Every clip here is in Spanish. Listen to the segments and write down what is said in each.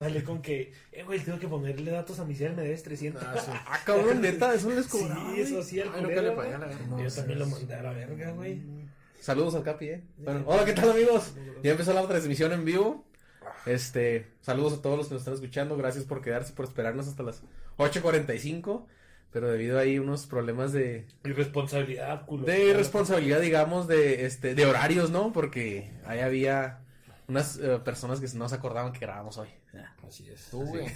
Sale con que, eh, güey, tengo que ponerle datos a mi cel, me debes 300. Ah, sí. Ah, cabrón, neta, eso les Sí, cobraba. eso sí, el Ay, culero, pagué ¿no? la verga. Yo No, también sí, lo sí. mandé a la verga, güey. Saludos al Capi, eh. Bueno, hola, ¿qué tal, amigos? Ya empezó la transmisión en vivo. Este, saludos a todos los que nos están escuchando. Gracias por quedarse, por esperarnos hasta las 8.45. Pero debido a ahí unos problemas de, Irresponsabilidad, culo. de responsabilidad, digamos, de, este, de horarios, ¿no? Porque ahí había unas eh, personas que no se acordaban que grabamos hoy. Así es. Tú, güey.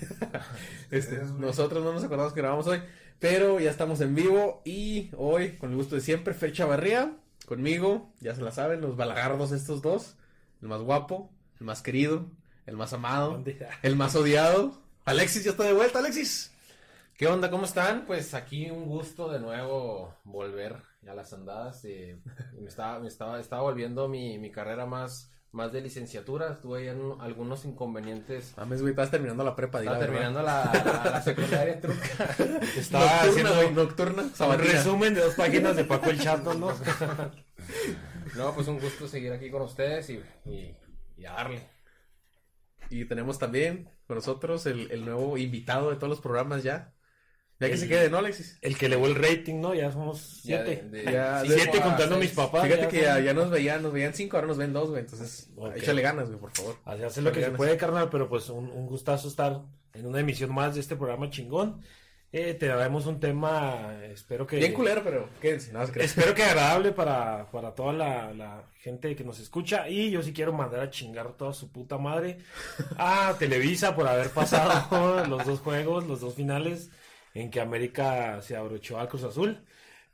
Este, nosotros no nos acordamos que grabamos hoy, pero ya estamos en vivo y hoy, con el gusto de siempre, Fer Chavarría, conmigo, ya se la saben, los balagardos estos dos, el más guapo, el más querido, el más amado, el más odiado. Alexis ya está de vuelta, Alexis. ¿Qué onda? ¿Cómo están? Pues aquí un gusto de nuevo volver a las andadas. eh, me estaba, me estaba, estaba volviendo mi, mi carrera más, más de licenciatura. Tuve ahí algunos inconvenientes. Mames, güey, estás terminando la prepa, Estaba terminando la, la, la secundaria truca. Estaba Nocturna, haciendo güey, nocturna, un resumen de dos páginas de Paco el Chato, ¿no? No, pues un gusto seguir aquí con ustedes y, y, y a darle. Y tenemos también con nosotros el, el nuevo invitado de todos los programas ya. Ya que El- se quede, ¿no, Alexis? El que elevó el rating, ¿no? Ya somos Ya siete. de- de- Ya, siete a contando seis. mis papás. Fíjate ya que ya, son- ya nos veían, nos veían cinco, ahora nos ven dos, güey, entonces Ok. échale ganas, güey, por favor. Así hace lo que se puede, carnal, pero pues un, un gustazo estar en una emisión más de este programa chingón. Eh, te daremos un tema, espero que... Bien culero, pero quédense, no. Espero que agradable para, para toda la, la gente que nos escucha. Y yo sí quiero mandar a chingar toda su puta madre a Televisa por haber pasado los dos juegos, los dos finales, en que América se abrochó al Cruz Azul.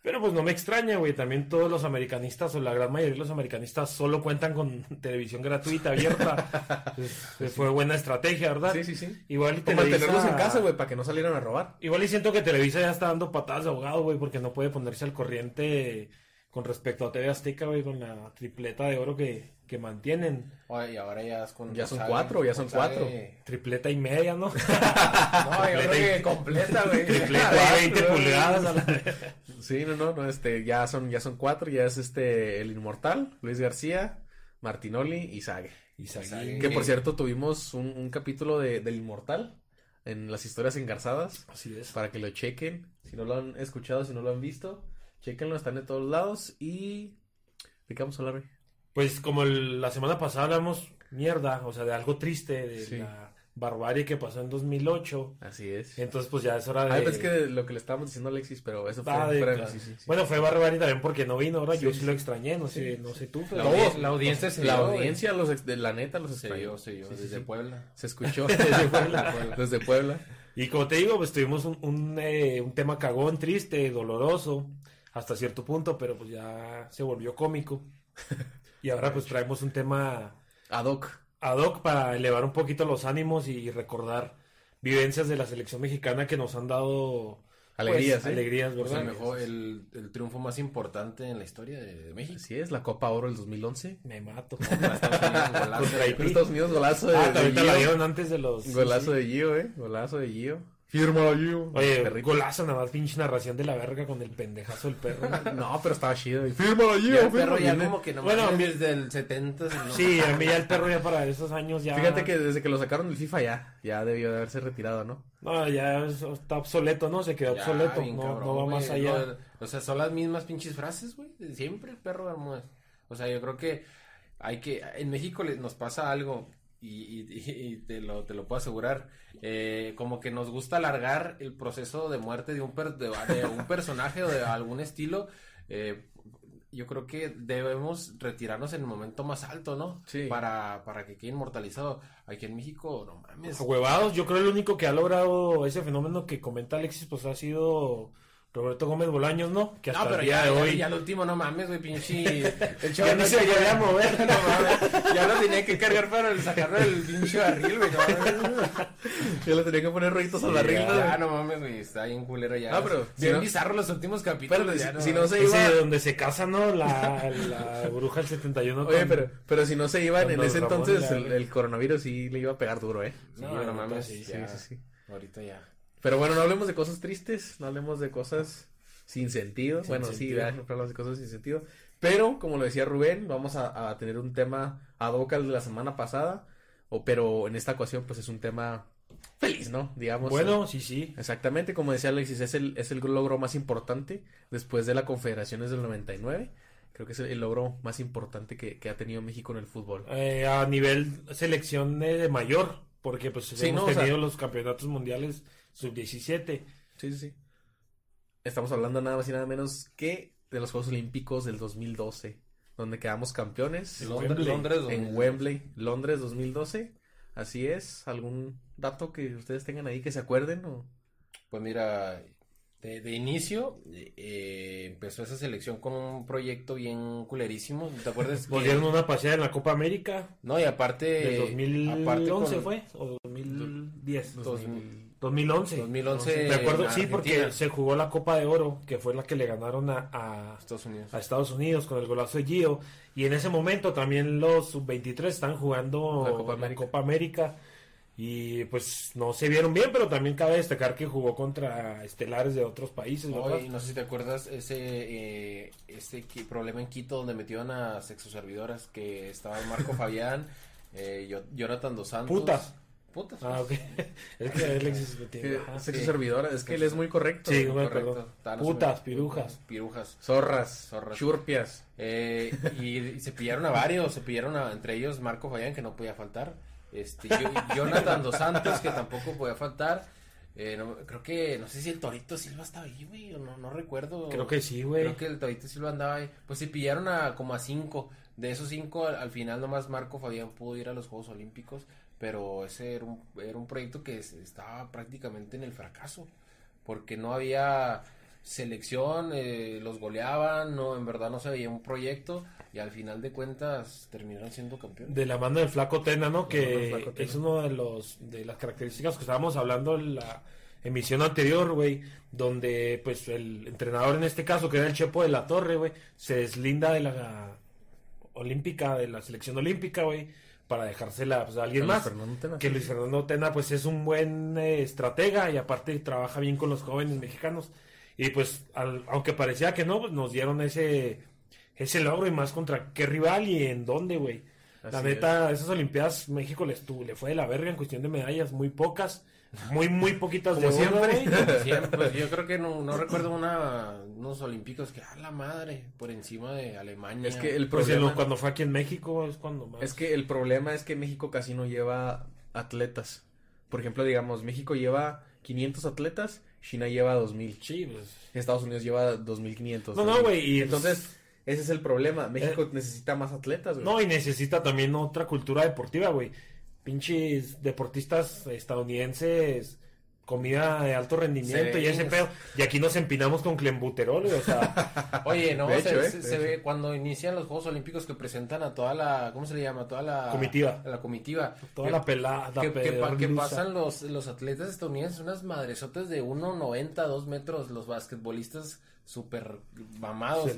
Pero pues no me extraña, güey. También todos los americanistas, o la gran mayoría de los americanistas, solo cuentan con televisión gratuita, abierta. Pues, fue buena estrategia, ¿verdad? Sí, sí, sí. Igual y Televisa- mantenerlos en casa, güey, para que no salieran a robar. Igual y siento que Televisa ya está dando patadas de ahogado, güey, porque no puede ponerse al corriente con respecto a TV Azteca, güey, con la tripleta de oro que, que mantienen. Oye, y ahora ya es con Ya son cuatro, ya son cuatro. Tripleta y media, ¿no? No, yo creo que completa, güey. tripleta y 20 pulgadas. a la- Sí, no, no, no, este, ya son, ya son cuatro, ya es este, el Inmortal, Luis García, Martinoli y Sague. Y Saguín. Que por cierto, tuvimos un, un capítulo de, del Inmortal en las historias engarzadas, Así es. para que lo chequen, si no lo han escuchado, si no lo han visto, chequenlo, están en todos lados y... ¿De qué vamos a hablar hoy? Pues como el- la semana pasada hablamos mierda, o sea, de algo triste, de Sí. la barbarie que pasó en 2008. Así es. Entonces, pues ya es hora de... Ah, pensé que lo que le estábamos diciendo a Alexis, pero eso fue Ah, de- fuera de- claro. sí, sí, sí. Bueno, fue barbarie también porque no vino ahora. Yo Sí, lo extrañé, no sé, no sé tú. La, pero- audien- la audiencia se la dio, audiencia, los ex- de la neta, los Se extrañó. dio, se dio, desde. Puebla. Se escuchó Desde Puebla. desde Puebla. Y como te digo, pues tuvimos un, un, eh, un tema cagón, triste, doloroso, hasta cierto punto, pero pues ya se volvió cómico. Y ahora pues traemos un tema Ad hoc. ad hoc para elevar un poquito los ánimos y recordar vivencias de la selección mexicana que nos han dado pues, Alegrías, ¿eh? alegrías, Pues ¿verdad? el, mejor, el, el triunfo más importante en la historia de, de México. Así es, la Copa Oro del 2011. Me mato. Contra Estados Unidos, golazo. Estados Unidos, golazo de, Ah, de también te la Gio. dieron antes de los... Golazo de Gio, eh. Golazo de Gio. Firma Gio. Oye, Perrito. golazo nada más, pinche narración de la verga con el pendejazo del perro. No, pero estaba chido. y Firma Gio, Ya el perro ya como que no Bueno, mi- desde el 70 ¿no? Sí, a mí ya el perro ya para esos años ya... Fíjate que desde que lo sacaron del FIFA ya, ya debió de haberse retirado, ¿no? No, ya es- está obsoleto, ¿no? Se quedó Ya, obsoleto, bien no, cabrón, no va más allá. No, o sea, son las mismas pinches frases, güey. Siempre el perro hermoso. O sea, yo creo que hay que. En México le- nos pasa algo. Y, y- y te, lo, te lo puedo asegurar. eh, como que nos gusta alargar el proceso de muerte de un, per- de, de un personaje o de algún estilo. eh, yo creo que debemos retirarnos en el momento más alto, ¿no? Sí. Para, para que quede inmortalizado. Aquí en México, no mames. Huevados, yo creo el único que ha logrado ese fenómeno que comenta Alexis, pues ha sido Roberto Gómez Bolaños, ¿no? Que hasta No, pero el día ya, de ya, hoy... ya lo último, no mames, güey, pinche. El Ya ni se no podía mover. No mames. Ya lo tenía que cargar para el- sacarlo del pinche barril, güey. No mames. Ya le tenía que poner rollitos al barril, ¿no? Ya, no mames, güey. Está bien culero ya. Ah, pero si Bien no- bizarro los últimos capítulos. Pero ya, si- si no se Ese iba- de donde se casa, ¿no? La, la bruja del 71. Oye, con- pero, pero si no se iban en ese Ramón entonces, la- el, el coronavirus sí le iba a pegar duro, ¿eh? Sí, No, no mames. sí, Sí, ya. sí, sí. Ahorita ya. Pero bueno, no hablemos de cosas tristes, no hablemos de cosas sin sentido. Sin bueno, sí, hablamos de cosas sin sentido. Pero, como lo decía Rubén, vamos a, a tener un tema ad hoc al de la semana pasada. o, pero en esta ocasión pues es un tema feliz, ¿no? Digamos. Bueno, sí, sí. Exactamente, como decía Alexis, es el, es el logro más importante después de la Confederaciones del 99. Creo que es el, logro más importante que, que, ha tenido México en el fútbol. Eh, a nivel selección de mayor, porque pues Sí, hemos no, o sea- tenido los campeonatos mundiales sub-17. Sí, sí, sí. Estamos hablando nada más y nada menos que de los Juegos Olímpicos del 2012, donde quedamos campeones Londres, Wembley. Londres, en 2012. Wembley, Londres 2012. Así es. ¿Algún dato que ustedes tengan ahí que se acuerden? O... Pues mira, de, de inicio eh, empezó esa selección con un proyecto bien culerísimo. ¿Te acuerdas? Volvieron una paseada en la Copa América No, y aparte. del 2011 aparte con- fue, o 2010. Dos- 2011. 2011. Me acuerdo, sí, porque se jugó la Copa de Oro, que fue la que le ganaron a, a, Estados Unidos. a Estados Unidos con el golazo de Gio. Y en ese momento también los sub-23 están jugando La Copa la América. Copa América. Y pues no se vieron bien, pero también cabe destacar que jugó contra estelares de otros países, no sé si te acuerdas ese eh, ese problema en Quito donde metieron a sexoservidoras que estaban Marco Fabián, eh, Jonathan Dos Santos. Putas. Putas. Ah, ok. es que Alexis ajá. sexo sí. servidora, es que él es muy correcto. Sí, Correcto. perdón. Estaban Putas, pirujas. Pirujas. Zorras, Zorras. churpias. Eh, y, y se pillaron a varios, se pillaron a, entre ellos Marco Fabián, que no podía faltar. Este, yo- Jonathan Dos Santos, que tampoco podía faltar. Eh, no- creo que, no sé si el Torito Silva estaba ahí, güey, o no, no recuerdo. Creo que sí, güey. Creo que el Torito Silva andaba ahí. Pues se pillaron a como a cinco. De esos cinco, al, al final nomás Marco Fabián pudo ir a los Juegos Olímpicos. Pero ese era un, era un proyecto que es- estaba prácticamente en el fracaso. Porque no había selección, eh, los goleaban, no, en verdad no se veía un proyecto. Y al final de cuentas terminaron siendo campeones. De la mano del Flaco Tena, ¿no? Que Tena. es uno de los de las características que estábamos hablando en la emisión anterior, güey, donde pues el entrenador en este caso, que era el Chepo de la Torre, güey, se deslinda de la olímpica, de la selección olímpica, güey, para dejársela pues, a alguien más. Tena. que Luis Fernando Tena pues es un buen eh, estratega y aparte trabaja bien con los jóvenes mexicanos y pues al- aunque parecía que no pues nos dieron ese ese logro y más contra qué rival y en dónde güey la neta esas olimpiadas México les tuvo le fue de la verga en cuestión de medallas muy pocas muy muy poquitas Como de siempre. güey. Siempre, pues, yo creo que no, no recuerdo una, unos olímpicos que, a la madre, por encima de Alemania. Es que el pues problema lo- cuando fue aquí en México es cuando más es que el problema es que México casi no lleva atletas. Por ejemplo, digamos, México lleva 500 atletas, China lleva 2000. sí pues Estados Unidos lleva 2500. no no güey y Entonces, ese es el problema. México necesita más atletas, güey. No, y necesita también otra cultura deportiva, güey. Pinches deportistas estadounidenses, comida de alto rendimiento y ese pedo. Y aquí nos empinamos con clembuterol, o sea, Oye, no, De se, hecho, ¿eh? se- ve cuando inician los Juegos Olímpicos que presentan a toda la, ¿cómo se le llama? Toda la Comitiva. a La comitiva. toda Que- la pelada. que, que pasan los, los atletas estadounidenses, unas madresotas de 1.90, 2 metros, los basquetbolistas súper mamados.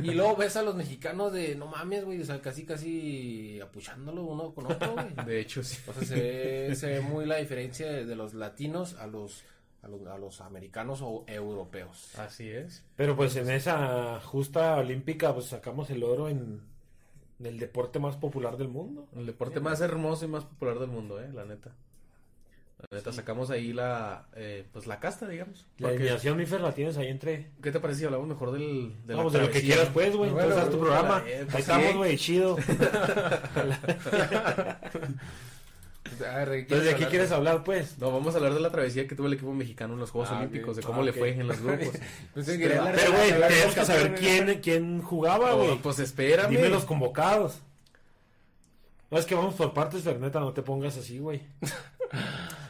Y luego ves a los mexicanos de, no mames, güey, o sea, casi, casi apuchándolo uno con otro, güey. De hecho, sí. O sea, se ve, se ve muy la diferencia de, de los latinos a los, a los, a los americanos o europeos. Así es. Pero pues en esa justa olímpica, pues sacamos el oro en, en el deporte más popular del mundo. El deporte más hermoso y más popular del mundo, eh, la neta. La neta, sacamos ahí la, eh, pues la casta, digamos. La eliminación, Mifer, la tienes ahí entre... ¿Qué te parece si hablamos mejor del, de la Vamos, de lo que quieras, pues, güey. Bueno, Entonces haz tu programa. eh, pues, Ahí estamos, sí. güey, chido. A ver, ¿de qué Entonces, ¿de qué hablar? quieres hablar, pues? No, vamos a hablar de la travesía que tuvo el equipo mexicano en los Juegos Ah, Olímpicos, ok. de cómo Ah, le fue en los grupos. Pero, güey, tenemos que saber quién, quién jugaba, Oh, güey. pues espérame. Dime los convocados. No, es que vamos por partes, Ferneta, no te pongas así, güey.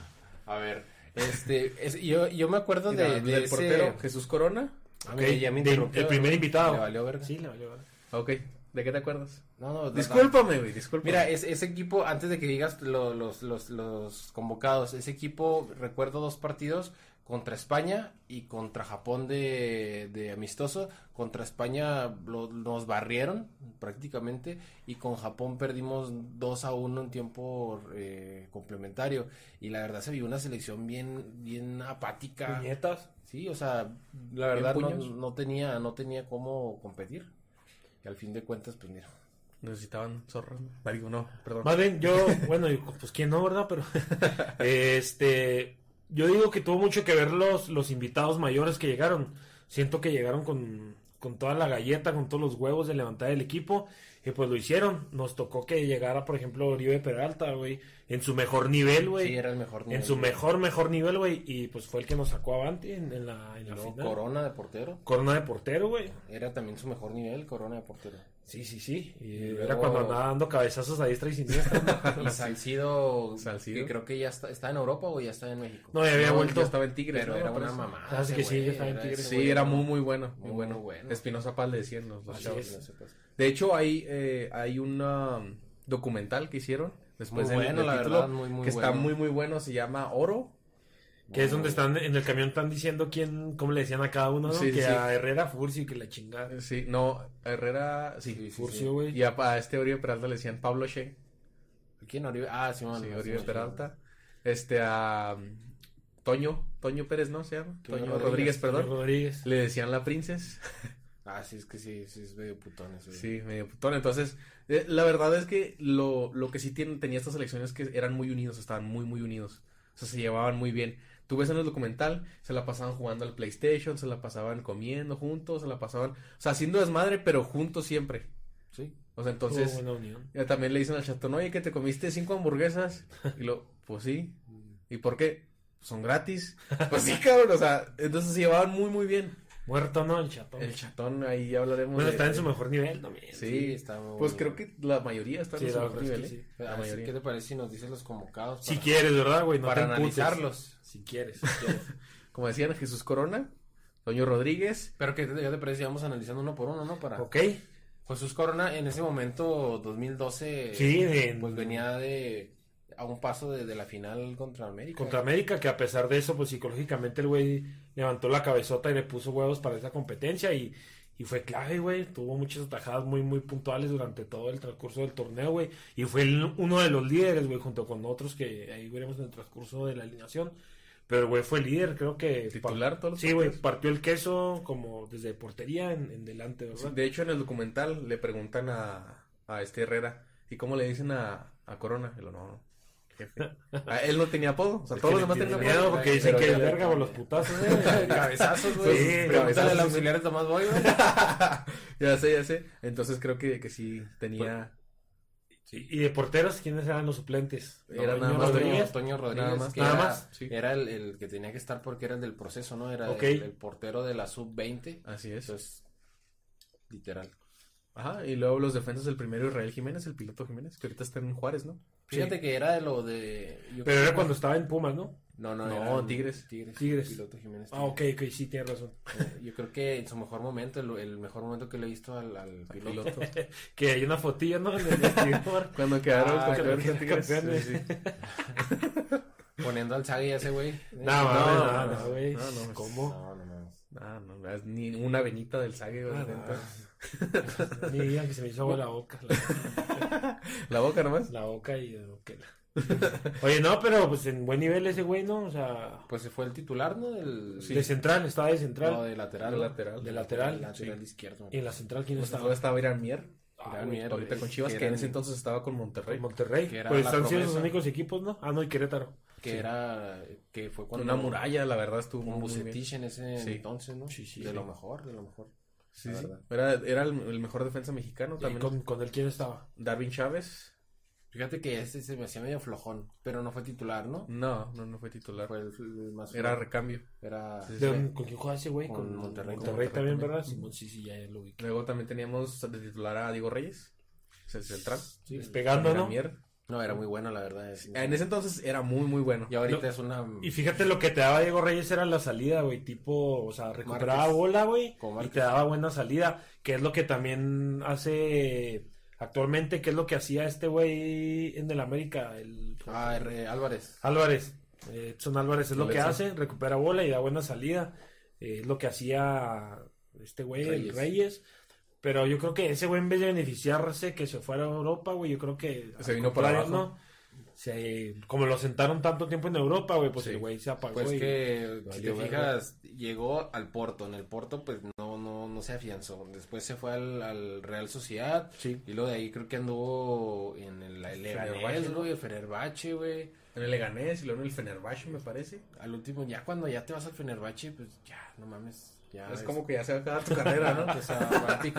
A ver, este, es- yo, yo me acuerdo de, de del ese... portero, Jesús Corona. Ah, mira, ya me de- el primer invitado. Le valió verga. Sí, le valió verga. Ok, ¿de qué te acuerdas? No, no, no, Discúlpame, güey, discúlpame. Mira, es- ese equipo, antes de que digas lo- los, los, los convocados, ese equipo, recuerdo dos partidos contra España y contra Japón de, de amistoso. Contra España lo- nos barrieron prácticamente y con Japón perdimos 2 a 1 en tiempo eh, complementario. Y la verdad se vio una selección bien, bien apática. Puñetas. Sí, o sea, la verdad no, tenía, no tenía cómo competir. Y al fin de cuentas, pues mira. necesitaban zorras. ¿no? Digo, no, perdón. Más bien, yo, bueno, pues quién no, ¿verdad? Pero, este, yo digo que tuvo mucho que ver los, los invitados mayores que llegaron. Siento que llegaron con, con toda la galleta, con todos los huevos de levantar el equipo. Y pues lo hicieron. Nos tocó que llegara, por ejemplo, Oribe Peralta, güey, en su mejor nivel, güey. Sí, era el mejor nivel. en su mejor, mejor nivel, güey. Y pues fue el que nos sacó avante en, en la, en la final. Corona de portero. Corona de portero, güey. Era también su mejor nivel, Corona de portero. Sí, sí, sí. Y Y era luego- cuando andaba dando cabezazos a diestra y siniestra. Y Salcido, Salcido. que creo que ya está, está en Europa o ya está en México. No, ya había No, vuelto. ya estaba en Tigres, pero ¿no? era una mamá. Ah, sí que sí, ya estaba en Tigres. Sí, era muy, muy bueno. Muy, Muy, bueno. bueno. Espinosa Paz le decían los, chavos. es. De hecho, hay, eh, hay un um, documental que hicieron después Muy bueno, del la título, verdad, muy, muy que está bueno. muy, muy bueno. Se llama Oro. Que es donde están en el camión están diciendo quién, cómo le decían a cada uno, ¿no? Sí, que sí. a Herrera Furcio y que la chingada. Sí, no, Herrera, sí. Furcio, güey. Y a, a este Oribe Peralta le decían Pablo Shea. ¿Quién Oribe? Ah. Sí, sí, Oribe Peralta. Este a um, Toño, Toño Pérez, ¿no? Se llama. Toño Rodríguez, Rodríguez, perdón. Rodríguez. Le decían la princess. Ah, sí, es que sí, sí, es medio putón güey. Sí, medio putón. Entonces, eh, la verdad es que lo, lo que sí tiene, tenía estas elecciones que eran muy unidos, estaban muy, muy unidos. O sea, se llevaban muy bien. Tú ves en el documental, se la pasaban jugando al PlayStation, se la pasaban comiendo juntos, se la pasaban, o sea, haciendo desmadre, pero juntos siempre. Sí. O sea, entonces, ya también le dicen al chatón, oye, que te comiste cinco hamburguesas. Y lo, pues sí. ¿Y por qué? Son gratis. Pues sí, cabrón, o sea, entonces se llevaban muy, muy bien. Muerto, ¿no? El chatón. El chatón, ahí ya hablaremos. Bueno, de- está en su mejor nivel también. Sí, Sí, está muy Pues creo que la mayoría está Sí, en su mejor es nivel, que ¿eh? sí. La mayoría. ¿Qué te parece si nos dices los convocados? Si quieres, ¿verdad, güey? No para te analizarlos. Si quieres, si quieres. Como decían, Jesús Corona, Toño Rodríguez, Pero que ya te parece, vamos analizando uno por uno, ¿no? Para ok. Jesús Corona en ese momento 2012 Sí, de- pues venía de a un paso de, de la final contra América. Contra América, que a pesar de eso, pues psicológicamente el güey levantó la cabezota y le puso huevos para esa competencia y, y fue clave, güey. Tuvo muchas atajadas muy, muy puntuales durante todo el transcurso del torneo, güey. Y fue el- uno de los líderes, güey, junto con otros que ahí veremos en el transcurso de la alineación. Pero el güey fue el líder, creo que. Titular todos los Sí, güey, partió el queso como desde portería en, en delante, ¿verdad? de hecho en el documental le preguntan a, a este Herrera, ¿y cómo le dicen a, a Corona? Y lo no, no, jefe. Ah, él no tenía apodo, o sea, Es todos los demás tenían apodo. miedo porque dicen que verga por los putazos, ¿eh? Cabezazos, güey. Sí, Pregúntale cabezazos, al auxiliar de Tomás Boy, güey. ya sé, ya sé. Entonces creo que, que sí tenía... Sí, y de porteros, ¿quiénes eran los suplentes? Era Toño nada más Rodríguez. Toño Rodríguez. Nada más. que Nada era, más, sí. Era el, el que tenía que estar porque era el del proceso, ¿no? Era el, el portero de la sub-20. Así es. Entonces, literal. Ajá, y luego los defensas del primero Israel Jiménez, el piloto Jiménez, que ahorita está en Juárez, ¿no? Fíjate que era de lo de... yo Pero era que- cuando estaba en Pumas, ¿no? No, no, No, en Tigres. Tigres. Tigres. Piloto Jiménez. Ah, ok, ok, sí, tienes razón. Eh, Yo creo que en su mejor momento, el, el mejor momento que le he visto al, al piloto. Que hay una fotilla, ¿no? En el vestidor. Cuando quedaron Ah, campeones que con Tigres. campeones. Sí, sí. Poniendo al Zagui a ese güey. No, no, no, no, no, güey. no, no, ¿Cómo? No, no, no. Ah, no, no, es ni una venita del sague, güey, digan que se me hizo agua la boca. La, La boca nomás. la boca y... ok. Oye, no, pero pues en buen nivel ese güey, ¿no? O sea, Pues se fue el titular, ¿no? Del... de central, estaba de central. No, de lateral. De lateral. De lateral, Lateral sí. izquierdo. Y en la central, ¿quién Pues estaba? estaba Irán Mier, Ah, Irán Mier, ahorita güey, con Chivas, que que en ese entonces estaba con Monterrey. Monterrey. Que era Pues están siendo sus promesa. únicos equipos, ¿no? Ah, no, y Querétaro. Que Sí. era... Que fue cuando... Una muralla, la verdad, estuvo Con muy. Bucetich en ese Sí. entonces, ¿no? Sí, sí, De sí. lo mejor, de lo mejor. Sí, sí. Era, era el, el mejor defensa mexicano ¿Y también. con, con el quién estaba? Darwin Chávez. Fíjate que ese se me hacía medio flojón, pero no fue titular, ¿no? No, no, no fue titular. Fue el, el más Era recambio. Era... Sí, ¿De dónde- ¿Con quién juega ese güey? Con Monterrey. Monterrey Con también, ¿verdad? Simón, sí, sí, ya lo vi. Luego también teníamos de titular a Diego Reyes, es el central. Sí, despegando, Con ¿no? Mier. No, era muy bueno, la verdad. es- En ese entonces era muy, muy bueno. Y ahorita No. es una... Y fíjate lo que te daba Diego Reyes era la salida, güey, tipo, o sea, recuperaba bola, güey, y te daba buena salida, que es lo que también hace actualmente, que es lo que hacía este güey en el América, el Ah, R- Álvarez. Álvarez, Edson Álvarez es lo que hace, recupera bola y da buena salida, eh, es lo que hacía este güey, el Reyes. Pero yo creo que ese güey, en vez de beneficiarse que se fuera a Europa, güey, yo creo que. Se vino por contrario, abajo. ¿no? Se- como lo sentaron tanto tiempo en Europa, güey, pues Sí. el güey se apagó. Pues y- que, si te fijas, llegó al Porto. En el Porto, pues no, no, no se afianzó. Después se fue al, al Real Sociedad. Sí. Y luego de ahí creo que anduvo en el, el Fenerbahce, Leganés, güey, el Fenerbahce, güey. En el Leganés y luego en el Fenerbahce, me parece. Al último, ya cuando ya te vas al Fenerbahce, pues ya, no mames. Ya es como que ya se va a acabar tu carrera, ¿no? O sea,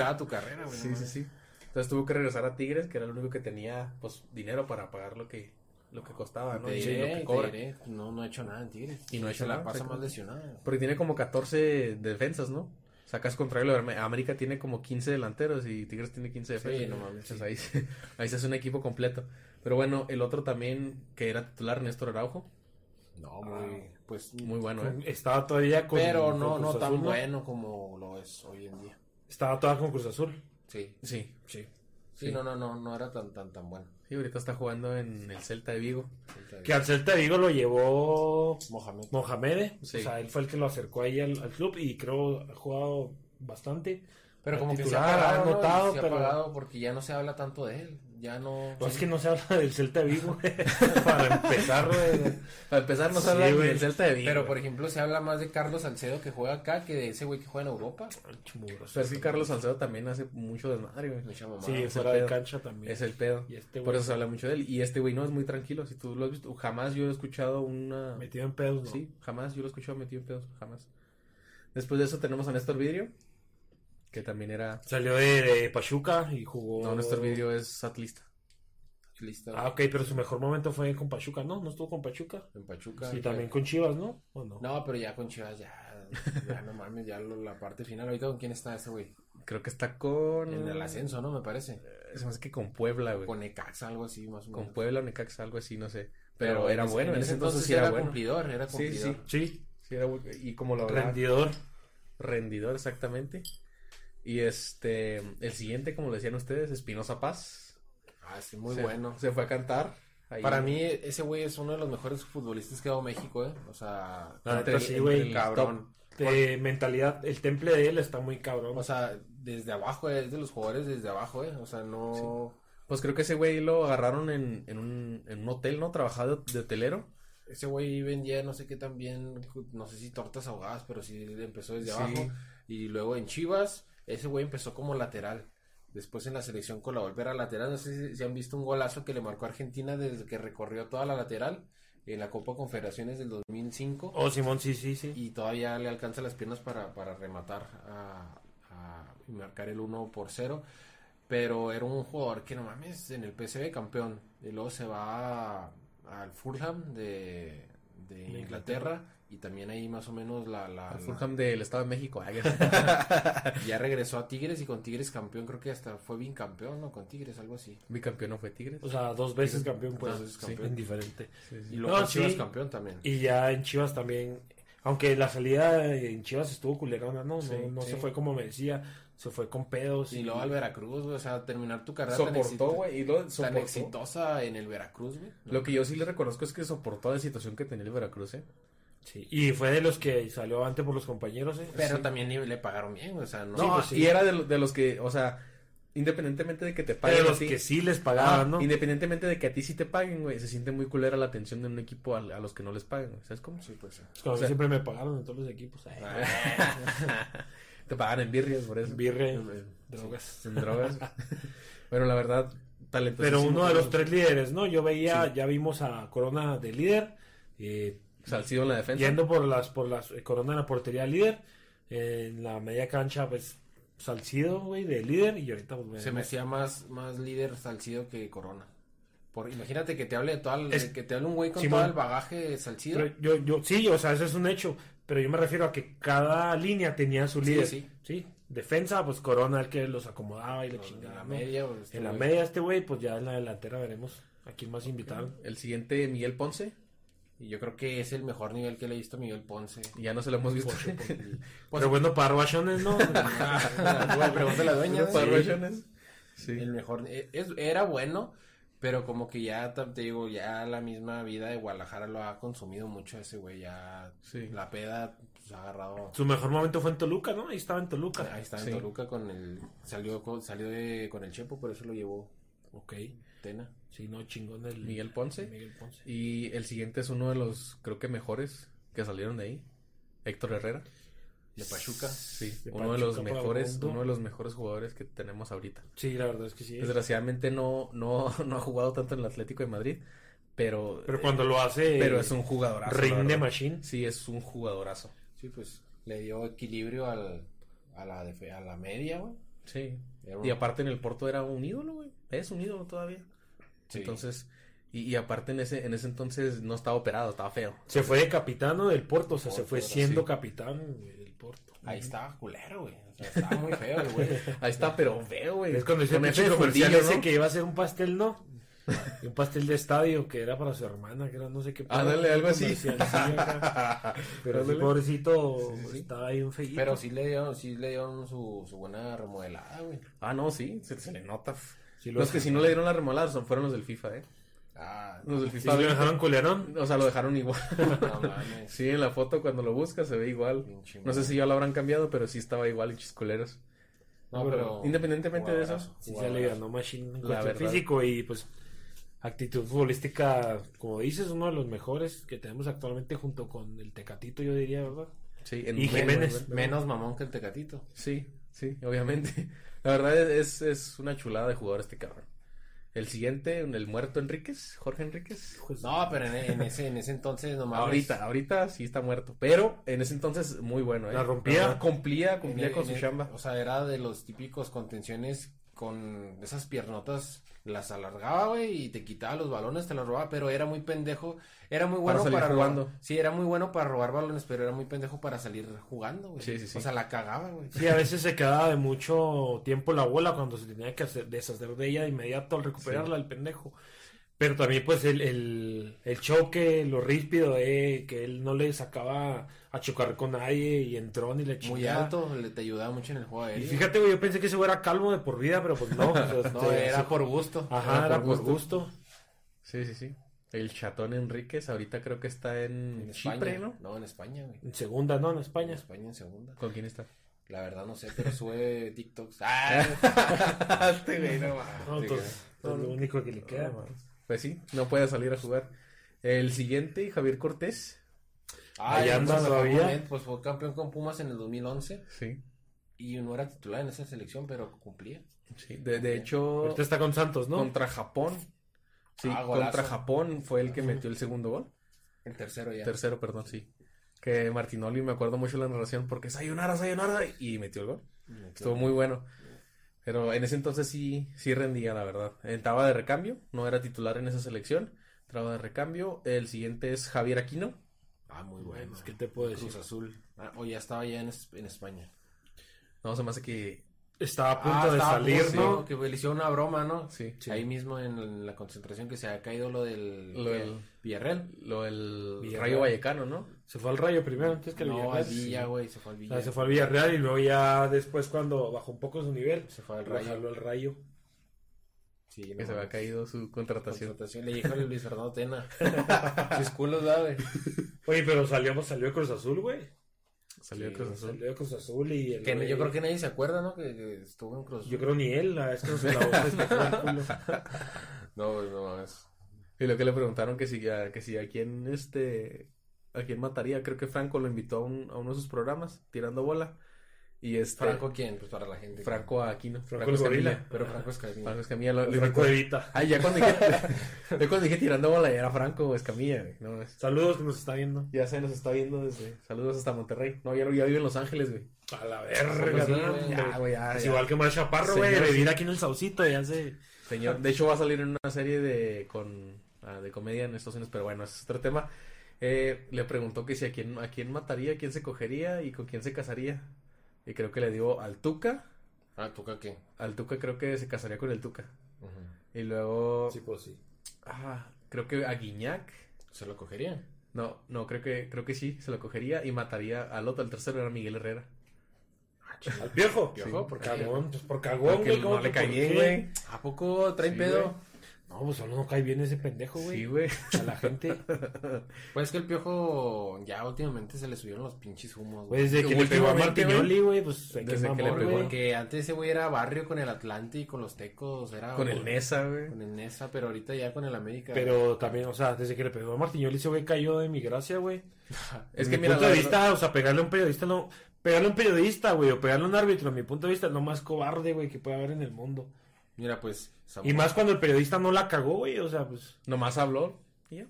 va tu carrera, güey. Sí, sí, sí. Entonces tuvo que regresar a Tigres, que era el único que tenía, pues, dinero para pagar lo que, lo que costaba, ¿no? Te Y diré, lo que te cobra. diré, no, no ha hecho nada en Tigres. Y no ha hecho Se la nada, pasa más lesionada. Porque tiene como 14 defensas, ¿no? O sea, caso contrario, América tiene como 15 delanteros y Tigres tiene 15 defensas. Sí, no mames, Entonces sí. ahí, se- ahí se hace un equipo completo. Pero bueno, el otro también, que era titular, Néstor Araujo. No, muy, pues, Muy bueno, ¿eh? Estaba todavía con. pero con no, Cruz no Azul, tan bueno como lo es hoy en día. Estaba toda con Cruz Azul. Sí, Sí. Sí. sí, Sí. no, no, no, no era tan, tan, tan bueno. Sí, ahorita está jugando en el Celta de Vigo. Que al Celta de Vigo lo llevó Mohamed. Mohamed. Sí. O sea, él fue el que lo acercó ahí al, al club y creo ha jugado bastante. Pero como que se ha apagado, notado, se ha pero- porque ya no se habla tanto de él. Ya no. Pues es que no se habla del Celta de Vigo. Para empezar, güey. Para empezar, no se Sí, habla güey. del Celta de Vigo. Pero por ejemplo, se habla más de Carlos Salcedo que juega acá que de ese güey que juega en Europa. Pero es que Carlos Salcedo también hace mucho desmadre, güey. Mucha mamada. Sí, es fuera el de pedo. cancha también. Es el pedo. Y este Por eso se habla mucho de él. Y este güey no es muy tranquilo. Si tú lo has visto, jamás yo he escuchado una. metido en pedos, ¿no? Sí, jamás yo lo he escuchado metido en pedos. Jamás. Después de eso tenemos a Néstor Vidrio. Que también era. Salió de, de Pachuca y jugó. No, Néstor Vidrio es atlista. Listo. Ah, ok, pero su mejor momento fue con Pachuca, ¿no? ¿No estuvo con Pachuca? En Pachuca. Sí, también con Chivas, ¿no? ¿O no? No, pero ya con Chivas ya. Ya no mames, ya lo- la parte final. Ahorita con quién está ese güey. Creo que está con. En el ascenso, ¿no? Me parece. Se me hace que con Puebla, güey. Con Necaxa, algo así, más o menos. Con Puebla, Necaxa, algo así, no sé. Pero, era bueno. En ese entonces, sí era, era bueno. cumplidor, era Sí, cumplidor. sí. Sí, Sí, era bu- y como lo hablaba. rendidor. Rendidor, exactamente. Y este, el siguiente, como decían ustedes, Espinosa Paz. Ah, sí, muy Se- bueno. Se fue a cantar. ahí. Para mí, ese güey es uno de los mejores futbolistas que ha dado México, ¿eh? O sea, La Entre sí, güey. el cabrón. De mentalidad, el temple de él está muy cabrón. O sea, desde abajo, es de los jugadores desde abajo, ¿eh? O sea, no... Pues creo que ese güey lo agarraron en, en, un, en un hotel, ¿no? Trabajaba de, de hotelero. Ese güey vendía no sé qué también, no sé si tortas ahogadas, pero sí empezó desde Sí. abajo. Y luego en Chivas, ese güey empezó como lateral. Después en la selección con la volver a lateral, no sé si, si han visto un golazo que le marcó a Argentina desde que recorrió toda la lateral en la Copa Confederaciones del 2005. Oh, Simón, sí, sí, sí. Y todavía le alcanza las piernas para, para rematar a, a- y marcar el 1 por 0. Pero era un jugador que no mames, en el PSV campeón. Y luego se va al Fulham de, de Inglaterra. Y también ahí más o menos la... la- la- Fulham del Estado de México. Ya regresó a Tigres y con Tigres campeón. Creo que hasta fue bien campeón, ¿no? Con Tigres, algo así. Mi campeón no fue Tigres. O sea, dos veces campeón, pues. Dos veces campeón. en. Sí, sí. Y luego No, con Chivas sí. campeón también. Y ya en Chivas también. Aunque la salida en Chivas estuvo culerona, ¿no? Sí, no no sí. se fue como me decía. Se fue con pedos. Y luego al Veracruz, güey. O sea, terminar tu carrera tan, Soportó, güey. Y lo tan soportó. exitosa en el Veracruz, güey. Lo que yo sí le reconozco es que soportó la situación que tenía el Veracruz, ¿eh? Sí, Y fue de los que salió antes por los compañeros, ¿eh? Pero Sí. también le pagaron bien, o sea, no. No, pues sí. y era de, de los que, o sea, independientemente de que te paguen a los que sí les Ah, pagaban, ¿no? Independientemente de que a ti sí te paguen, güey, se siente muy culera la atención de un equipo a, a los que no les pagan, güey, ¿sabes cómo? Sí, pues. sí. Es como o sea- siempre me pagaron en todos los equipos. Ay, Te pagan en birrias por eso. Birre, drogas. En drogas. bueno, la verdad, talentosísimo. Pero uno de los tres líderes, ¿no? Yo veía, Sí. ya vimos a Corona de líder. eh, Salcido en la defensa. yendo por las por las eh, Corona en la portería líder. en la media cancha, pues Salcido, güey, de líder. Y ahorita, pues, Se me hacía más, más líder Salcido que Corona. Por, imagínate que te hable de todo el- Es- que te hable un güey con Simón. todo el bagaje Salcido. Pero yo, yo, sí, o sea, eso es un hecho. Pero yo me refiero a que cada línea tenía su líder. sí. Sí, defensa, pues Corona el que los acomodaba y la en chingada. la media, pues, este En la media este güey, pues ya en la delantera veremos a quién más invitaron. El siguiente, Miguel Ponce. Y yo creo que es el mejor nivel que le he visto a Miguel Ponce. Y ya no se lo hemos visto. Pero bueno, para Arbachones, ¿no? Bueno, pregúntale a la dueña. Unos Sí. El mejor. eh, es- era bueno, pero como que ya, te digo, ya la misma vida de Guadalajara lo ha consumido mucho ese güey. Ya Sí. la peda pues, ha agarrado. Su mejor momento fue en Toluca, ¿no? Ahí estaba en Toluca. Ahí está en. Toluca con el. Salió, con, salió de- con el Chepo, por eso lo llevó Ok. Tena. Sí, no, chingón el... Miguel Ponce. Miguel Ponce. Y el siguiente es uno de los, creo que mejores que salieron de ahí. Héctor Herrera. De Pachuca. Sí, De uno de los mejores, uno de los mejores jugadores que tenemos ahorita. Sí, la verdad es que sí. Desgraciadamente no, no, no ha jugado tanto en el Atlético de Madrid, pero, Pero cuando lo hace. pero es un jugadorazo. Ring de machine. Sí, es un jugadorazo. Sí, pues le dio equilibrio al, a, la defe- a la media, güey. Sí. Era Y aparte en el Porto era un ídolo, güey. Es un ídolo todavía. Sí. Entonces, y, y aparte en ese, en ese entonces no estaba operado, estaba feo. Se fue de capitano del Porto, o sea, se fue siendo sí. capitán del Porto. Ahí estaba culero, güey. O sea, estaba muy feo el güey. Ahí está, pero feo, güey. Es cuando ese Con pinche ese comercial fundillo, ese ¿no? que iba a hacer un pastel, ¿no? Y un pastel de estadio que era para su hermana, que era no sé qué. Ah, dale, algo así. sí, acá. Pero sí, Ándale. pobrecito, Sí, sí, sí. estaba ahí un feíto. Pero sí le dieron, sí le dieron su, su buena remodelada, güey. Ah, no, sí, se, se le nota. Sí lo los que si no le dieron la remolada son, fueron los del FIFA, ¿eh? Ah, Los del Sí, FIFA. lo dejaron culerón. O sea, lo dejaron igual. no mames. Sí, en la foto cuando lo buscas se ve igual. Pinche No sé si ya lo habrán cambiado, pero sí estaba igual y chisculeros. No, pero. Independientemente de eso, Sí, se le ganó Machine en La físico y pues actitud futbolística, como dices, uno de los mejores que tenemos actualmente junto con el Tecatito, yo diría, ¿verdad? Sí, en Y menos, Jiménez. ¿no? Menos mamón que el Tecatito. Sí, sí, obviamente. La verdad es, es una chulada de jugador este cabrón. El siguiente, el muerto Enríquez, Jorge Enríquez. Pues, No, pero en, en ese, en ese entonces no mames. Ahorita, ahorita sí está muerto. Pero en ese entonces muy bueno, ¿eh? La rompía. Cumplía, En cumplía con en su el- chamba. O sea, era de los típicos contenciones con esas piernotas, las alargaba, güey, y te quitaba los balones, te los robaba, pero era muy pendejo. Era muy bueno para, jugando. robar- Sí, era muy bueno para robar balones, pero era muy pendejo para salir jugando, güey. Sí, sí, sí. O sea, la cagaba, güey. Sí, a veces se quedaba de mucho tiempo la bola cuando se tenía que hacer, deshacer de ella de inmediato al recuperarla el pendejo. Pero también pues el, el, el choque, lo ríspido de que él no le sacaba a chocar con nadie y entró ni le chingaba. Muy alto, le te ayudaba mucho en el juego Y aéreo. fíjate, güey, yo pensé que ese güey era calmo de por vida, pero pues no. sea, No, este, era por gusto. Ajá, era por gusto. Sí, sí, sí. El chatón Enríquez ahorita creo que está en, En Chipre, España, ¿no? No, en España, güey. En segunda, ¿no? En En España. España en segunda. ¿Con quién está? La verdad no sé, pero sube TikToks. Ah, este güey, no mames. No, pues, es lo único que le queda. Pues sí, no puede salir a jugar. El siguiente, Javier Cortés. Ah, ya anda todavía. Pues fue campeón con Pumas en el 2011 Sí, y no era titular en esa selección, pero cumplía. sí. De, de hecho, Ahorita está con Santos, ¿no? contra Japón. Sí, Ah, contra Japón fue el que metió el segundo gol. El tercero ya. Tercero, perdón, sí. Que Martinoli, me acuerdo mucho de la narración porque sayonara, sayonara, y metió el gol. Estuvo muy bueno. Pero en ese entonces sí, sí rendía, la verdad. Entraba de recambio, no era titular en esa selección. Entraba de recambio. El siguiente es Javier Aquino. Ah, muy bueno. ¿Qué te puedo decir? Cruz Azul. Ah, o ya estaba ya en, en España. No, se me hace que... Estaba a punto Ah, de salir, punto, ¿no? Que le hicieron una broma, ¿no? Sí, sí. Ahí mismo en la concentración que se ha caído lo del Lo del- Villarreal. Lo del Villarreal. Rayo Vallecano, ¿no? Se fue al Rayo primero, antes que el No, Villarreal. al Villa, güey, se fue al O Villa. sea, se fue al Villarreal y luego ya después cuando bajó un poco su nivel, Se fue al Rayo. al Rayo. Sí, Que no se había caído su contratación. Contratación. Le dijo a Luis Fernando Tena. Sus culos, da, güey. Oye, pero salió, salió Cruz Azul, güey. Salió de Cruz Azul. Salió de Cruz Azul y... el Que no- güey- yo creo que nadie se acuerda, ¿no? Que, que estuvo en Cruz Azul. Yo creo ni él, la vez que nos culo. No, güey, no mames. Y lo que le preguntaron que si a, que si a quién este a quién mataría, creo que Franco lo invitó a, un- a uno de sus programas, tirando bola. Y este ¿Franco quién? Pues para la gente. Franco Aquino. Franco gorila. Escamilla. Pero Franco Escamilla. Franco Escamilla lo, lo Franco. Evita. Ay, ya cuando dije, ya cuando dije tirando bola ya era Franco Escamilla, güey. No, es- Saludos que nos está viendo. ya se nos está viendo desde saludos hasta Monterrey. No, ya, ya vive en Los Ángeles, güey. A la Pues verga, sí, ¿no? güey. Ya, güey, ya, Es ya. igual que Mar Chaparro, güey, Señor, de vivir sí. aquí en el Saucito, ya sé. Señor, de hecho va a salir en una serie de con ah, de comedia en Estados Unidos, pero bueno, ese es otro tema. Eh, le preguntó que si a quién a quién mataría, a quién se cogería y con quién se casaría. Y creo que le dio al Tuca. Ah, ¿tú qué? Al Tuca creo que se casaría con el Tuca. Ujú. Y luego Sí, pues sí. ah, creo que a Guiñac. ¿Se lo cogerían? No, no, creo que creo que sí, se lo cogería y mataría al otro, el tercero era Miguel Herrera. ¿Al viejo? ¿Piojo? Por ¿Por cagón, pues por cagón, Porque güey. ¿cómo no le caí güey. ¿A poco traen Sí, pedo? No, pues solo no cae bien ese pendejo, güey. Sí, güey. A la gente. Pues es que el piojo ya últimamente se le subieron los pinches humos, Pues güey. desde que le pegó a Martignoli, güey, pues hay Desde que que le pegó, güey. Porque antes ese güey era barrio con el Atlante y con los Tecos, era Con el Nesa, güey. con el Nesa, pero ahorita ya con el América. Pero también, o sea, desde que le pegó a Martignoli ese güey cayó de mi gracia, güey. Es que mi mira, punto la de vista, o sea, pegarle a un periodista no... pegarle a un periodista, güey, o pegarle a un árbitro, a mi punto de vista, lo más cobarde, güey, que puede haber en el mundo. Mira, pues. Y más cuando el periodista no la cagó, güey, o sea, pues. Nomás habló. y ya.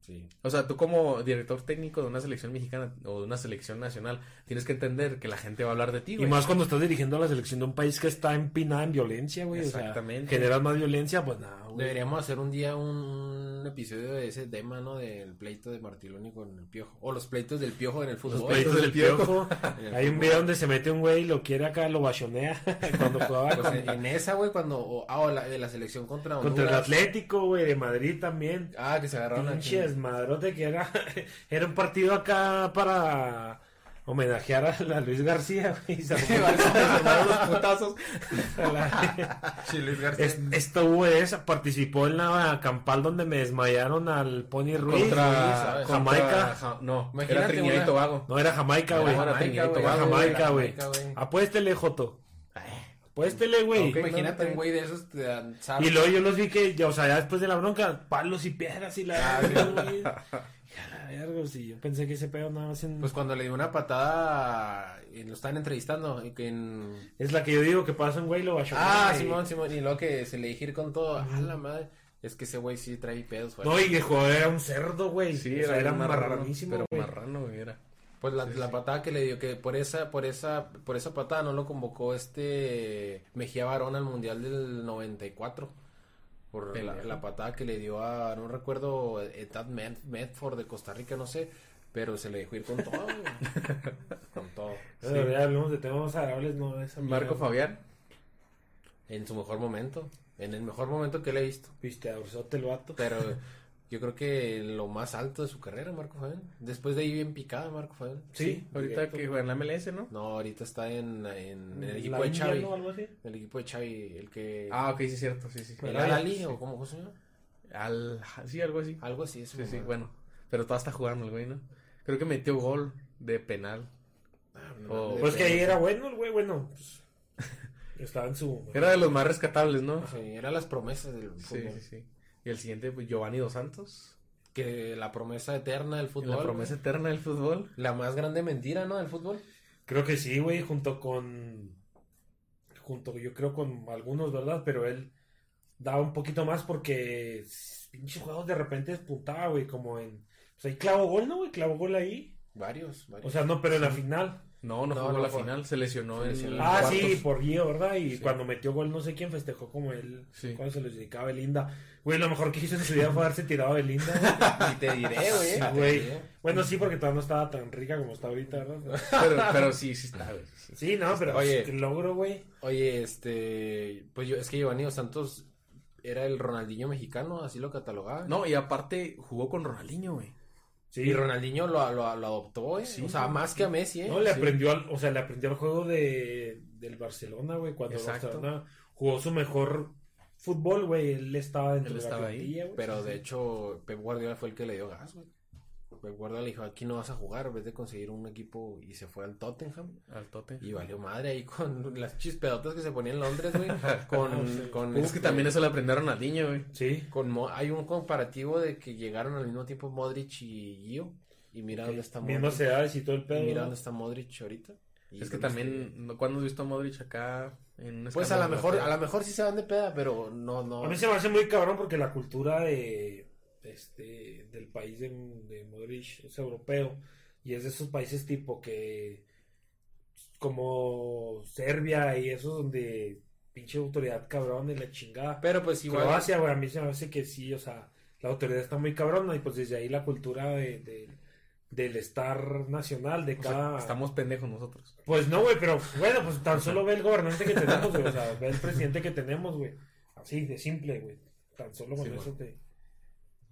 Sí. O sea, tú como director técnico de una selección mexicana o de una selección nacional, tienes que entender que la gente va a hablar de ti, Y güey. más cuando estás dirigiendo a la selección de un país que está empinada en violencia, güey. Exactamente. O sea, generas más violencia, pues nada, güey. Deberíamos hacer un día un, un episodio de ese tema, ¿no? Del pleito de Martiloni con el piojo. O los pleitos del piojo en el fútbol. Los pleitos del piojo. En el Hay un video donde se mete un güey y lo quiere acá, lo bachonea cuando jugaba Pues con- en, en esa, güey, cuando. o- ah, o la, de la selección contra Honduras. contra el Atlético, güey, de Madrid también. Ah, que se agarraron a Pinches madrote que era, era un partido acá para homenajear a, a Luis García, güey. y se los putazos. La- Sí, Luis García. Es- Estuvo esa, participó en la campal donde me desmayaron al Pony Ruiz. contra, ¿sabes? contra Jamaica. Ja- no, Imagínate era Trinidad y Tobago. No, era Jamaica, güey. Era Era Trinidad y güey, Tobago. Jamaica, güey. Apuéstele, Joto. Apuéstele, güey. Imagínate no, un güey de esos te dan Y luego yo los vi que, ya, o sea, ya después de la bronca, palos y piedras y la... la verga, sí, yo pensé que ese pedo nada más en... Pues cuando le dio una patada, y lo estaban entrevistando, y que en... Es la que yo digo que pasa un güey y lo bachó. Ah, Simón, Simón, y luego que se le ir con todo, a la madre, es que ese güey sí trae pedos, güey. No, y que joder, era un cerdo, güey. Sí, O sea, era, marranísimo, pero güey. marrano, güey, era. Pues la, Sí, la sí. patada que le dio, que por esa, por esa, por esa patada no lo convocó este Mejía Barón al Mundial del 94. Por la, patada que le dio a, no recuerdo, Etad Med- Medford de Costa Rica, no sé, pero se le dejó ir con todo, con todo. Pero ya hablamos de temas agradables, no esa Marco. Fabián. En su mejor momento, en el mejor momento que le he visto. Viste, abrozote el vato. Pero yo creo que lo más alto de su carrera, Marco Fabián. Después de ahí bien picada, Marco Fabián. Sí, Ahorita directo. que juega en la MLS, ¿no? No, ahorita está en, en, en el La equipo de Xavi. ¿no? Algo así. El equipo de Xavi, el que... Ah, ok, sí, es cierto, sí, sí. ¿El Al-Ali sí. o cómo se llama? Al, sí, algo así. Algo así, es Sí, sí, bueno. Pero todavía está jugando el güey, ¿no? Creo que metió gol de penal. O- Pues que ahí era bueno el güey, bueno. pues, estaba en su... Era de los más rescatables, ¿no? Sí, eran las promesas del Sí, fútbol. sí, sí. Y el siguiente, pues Giovanni Dos Santos. Que la promesa eterna del fútbol. la promesa eterna del fútbol. La más grande mentira, ¿no? Del fútbol. Creo que sí, güey, junto con... Junto, yo creo, con algunos, ¿verdad? Pero él daba un poquito más porque... Pinches juegos de repente despuntaba, güey, como en... Pues ahí clavo gol, ¿no, güey? Clavo gol ahí. Varios, varios. O sea, no, pero en la final. No, no, No, jugó no la fue. final, se lesionó en en Ah, cuartos. sí, por Gio, ¿verdad? Y Sí. cuando metió gol, no sé quién festejó como él. Sí. Cuando se lo dedicaba a Belinda. Güey, lo mejor que hizo en su vida fue haberse tirado a Belinda. Y te diré, güey. Sí, te güey. diré. Bueno, sí, porque todavía no estaba tan rica como está ahorita, ¿verdad? Pero, pero sí, sí está, güey. sí. Sí, no, pero Oye. logro, güey. Oye, este... Pues yo, es que Giovanni Dos Santos era el Ronaldinho mexicano, así lo catalogaba. No, y aparte jugó con Ronaldinho, güey. Sí, Y Ronaldinho lo, lo, lo adoptó, ¿eh? Sí, o sea, sí, más que a Messi, ¿eh? No, le aprendió, al, o sea, le aprendió el juego de, del Barcelona, güey, cuando Exacto. Barcelona jugó su mejor fútbol, güey, él estaba dentro Él de la estaba ahí. Pero de hecho, Pep Guardiola fue el que le dio gas, güey. Pep Guardiola le dijo, aquí no vas a jugar, en vez de conseguir un equipo, y se fue al Tottenham. Al tote. Y valió madre ahí con las chispedotas que se ponían en Londres, güey. Con, con Es que este- también eso le aprendió a Ronaldinho, güey. Sí. con Mo- hay un comparativo de que llegaron al mismo tiempo Modric y Gio. Y mira dónde está Mismas Modric. edades y todo el Y pedo. mira ¿no? dónde está Modric ahorita. Y Es que también, ¿no- ¿cuándo has visto a Modric acá en Pues a lo mejor, a lo mejor sí se van de peda, pero no, no. A mí se me hace muy cabrón porque la cultura de este del país de, de Modric es europeo y es de esos países tipo que como Serbia y esos donde pinche autoridad cabrón de la chingada. Pero pues igual. Croacia, güey, a mí se me hace que sí, o sea, la autoridad está muy cabrona y pues desde ahí la cultura de, de- del estar nacional de O sea, cada... estamos pendejos nosotros. Pues no, güey, pero bueno, pues tan solo ve el gobernante que tenemos, güey, o sea, ve el presidente que tenemos, güey. Así, de simple, güey. Tan solo con Sí, eso bueno. te...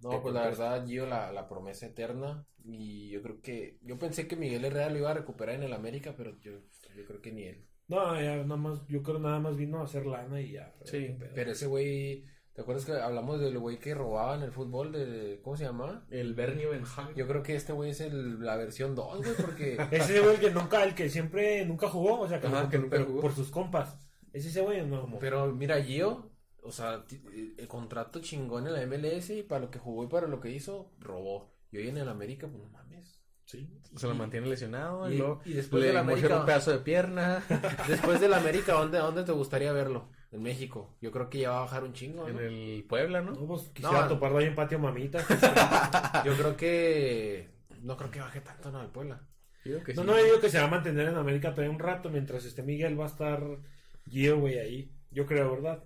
No, pues la verdad, Gio, la, la promesa eterna. Y yo creo que. Yo pensé que Miguel Herrera lo iba a recuperar en el América, pero yo, yo creo que ni él. No, ya nada más, yo creo nada más vino a hacer lana y ya. Sí. Pero ese güey. ¿Te acuerdas que hablamos del güey que robaba en el fútbol? De, ¿Cómo se llama? El Bernie Benjamin. Yo creo que este güey es el, la versión 2, güey, porque. Ese güey que nunca, el que siempre nunca jugó, o sea, que, Ajá, no- que nunca pero jugó. por sus compas. ¿Es ese güey o no? Pero mira, Gio, o sea, ti- el contrato chingón en la MLS y para lo que jugó y para lo que hizo, robó. Y hoy en el América, pues no mames. Sí. Se lo mantiene lesionado y, Y- luego y después le de la América- un pedazo de pierna Después del América, ¿dónde, ¿dónde te gustaría verlo? En México. Yo creo que ya va a bajar un chingo, en el Puebla, ¿no? No, pues quisiera No. toparlo ahí en patio mamita. Yo creo que... No creo que baje tanto, ¿no? El Puebla. Yo digo que No, sí. no, yo digo que se va a mantener en América todavía un rato mientras este Miguel va a estar Gio, güey, ahí. Yo creo, ¿verdad?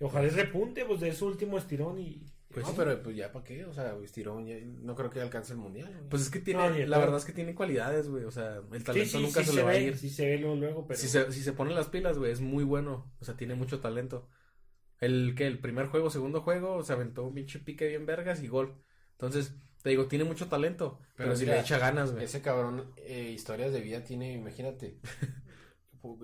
Ojalá es repunte, pues de su último estirón y... Pues no, pero pues ya para qué, o sea, estirón, ya- no creo que alcance el mundial. güey. Pues es que tiene, No, la verdad es que tiene cualidades, güey. O sea, el Sí, talento sí, nunca sí se, se, le va a ir. sí se ve luego, luego, pero... Si se, si se ponen las pilas, güey, es muy bueno. O sea, tiene mucho talento. El que el primer juego, segundo juego, se aventó un pinche pique bien vergas y gol. Entonces, te digo, tiene mucho talento. Pero, Pero si mira, le echa ganas, güey. Ese cabrón, eh, historias de vida tiene, imagínate.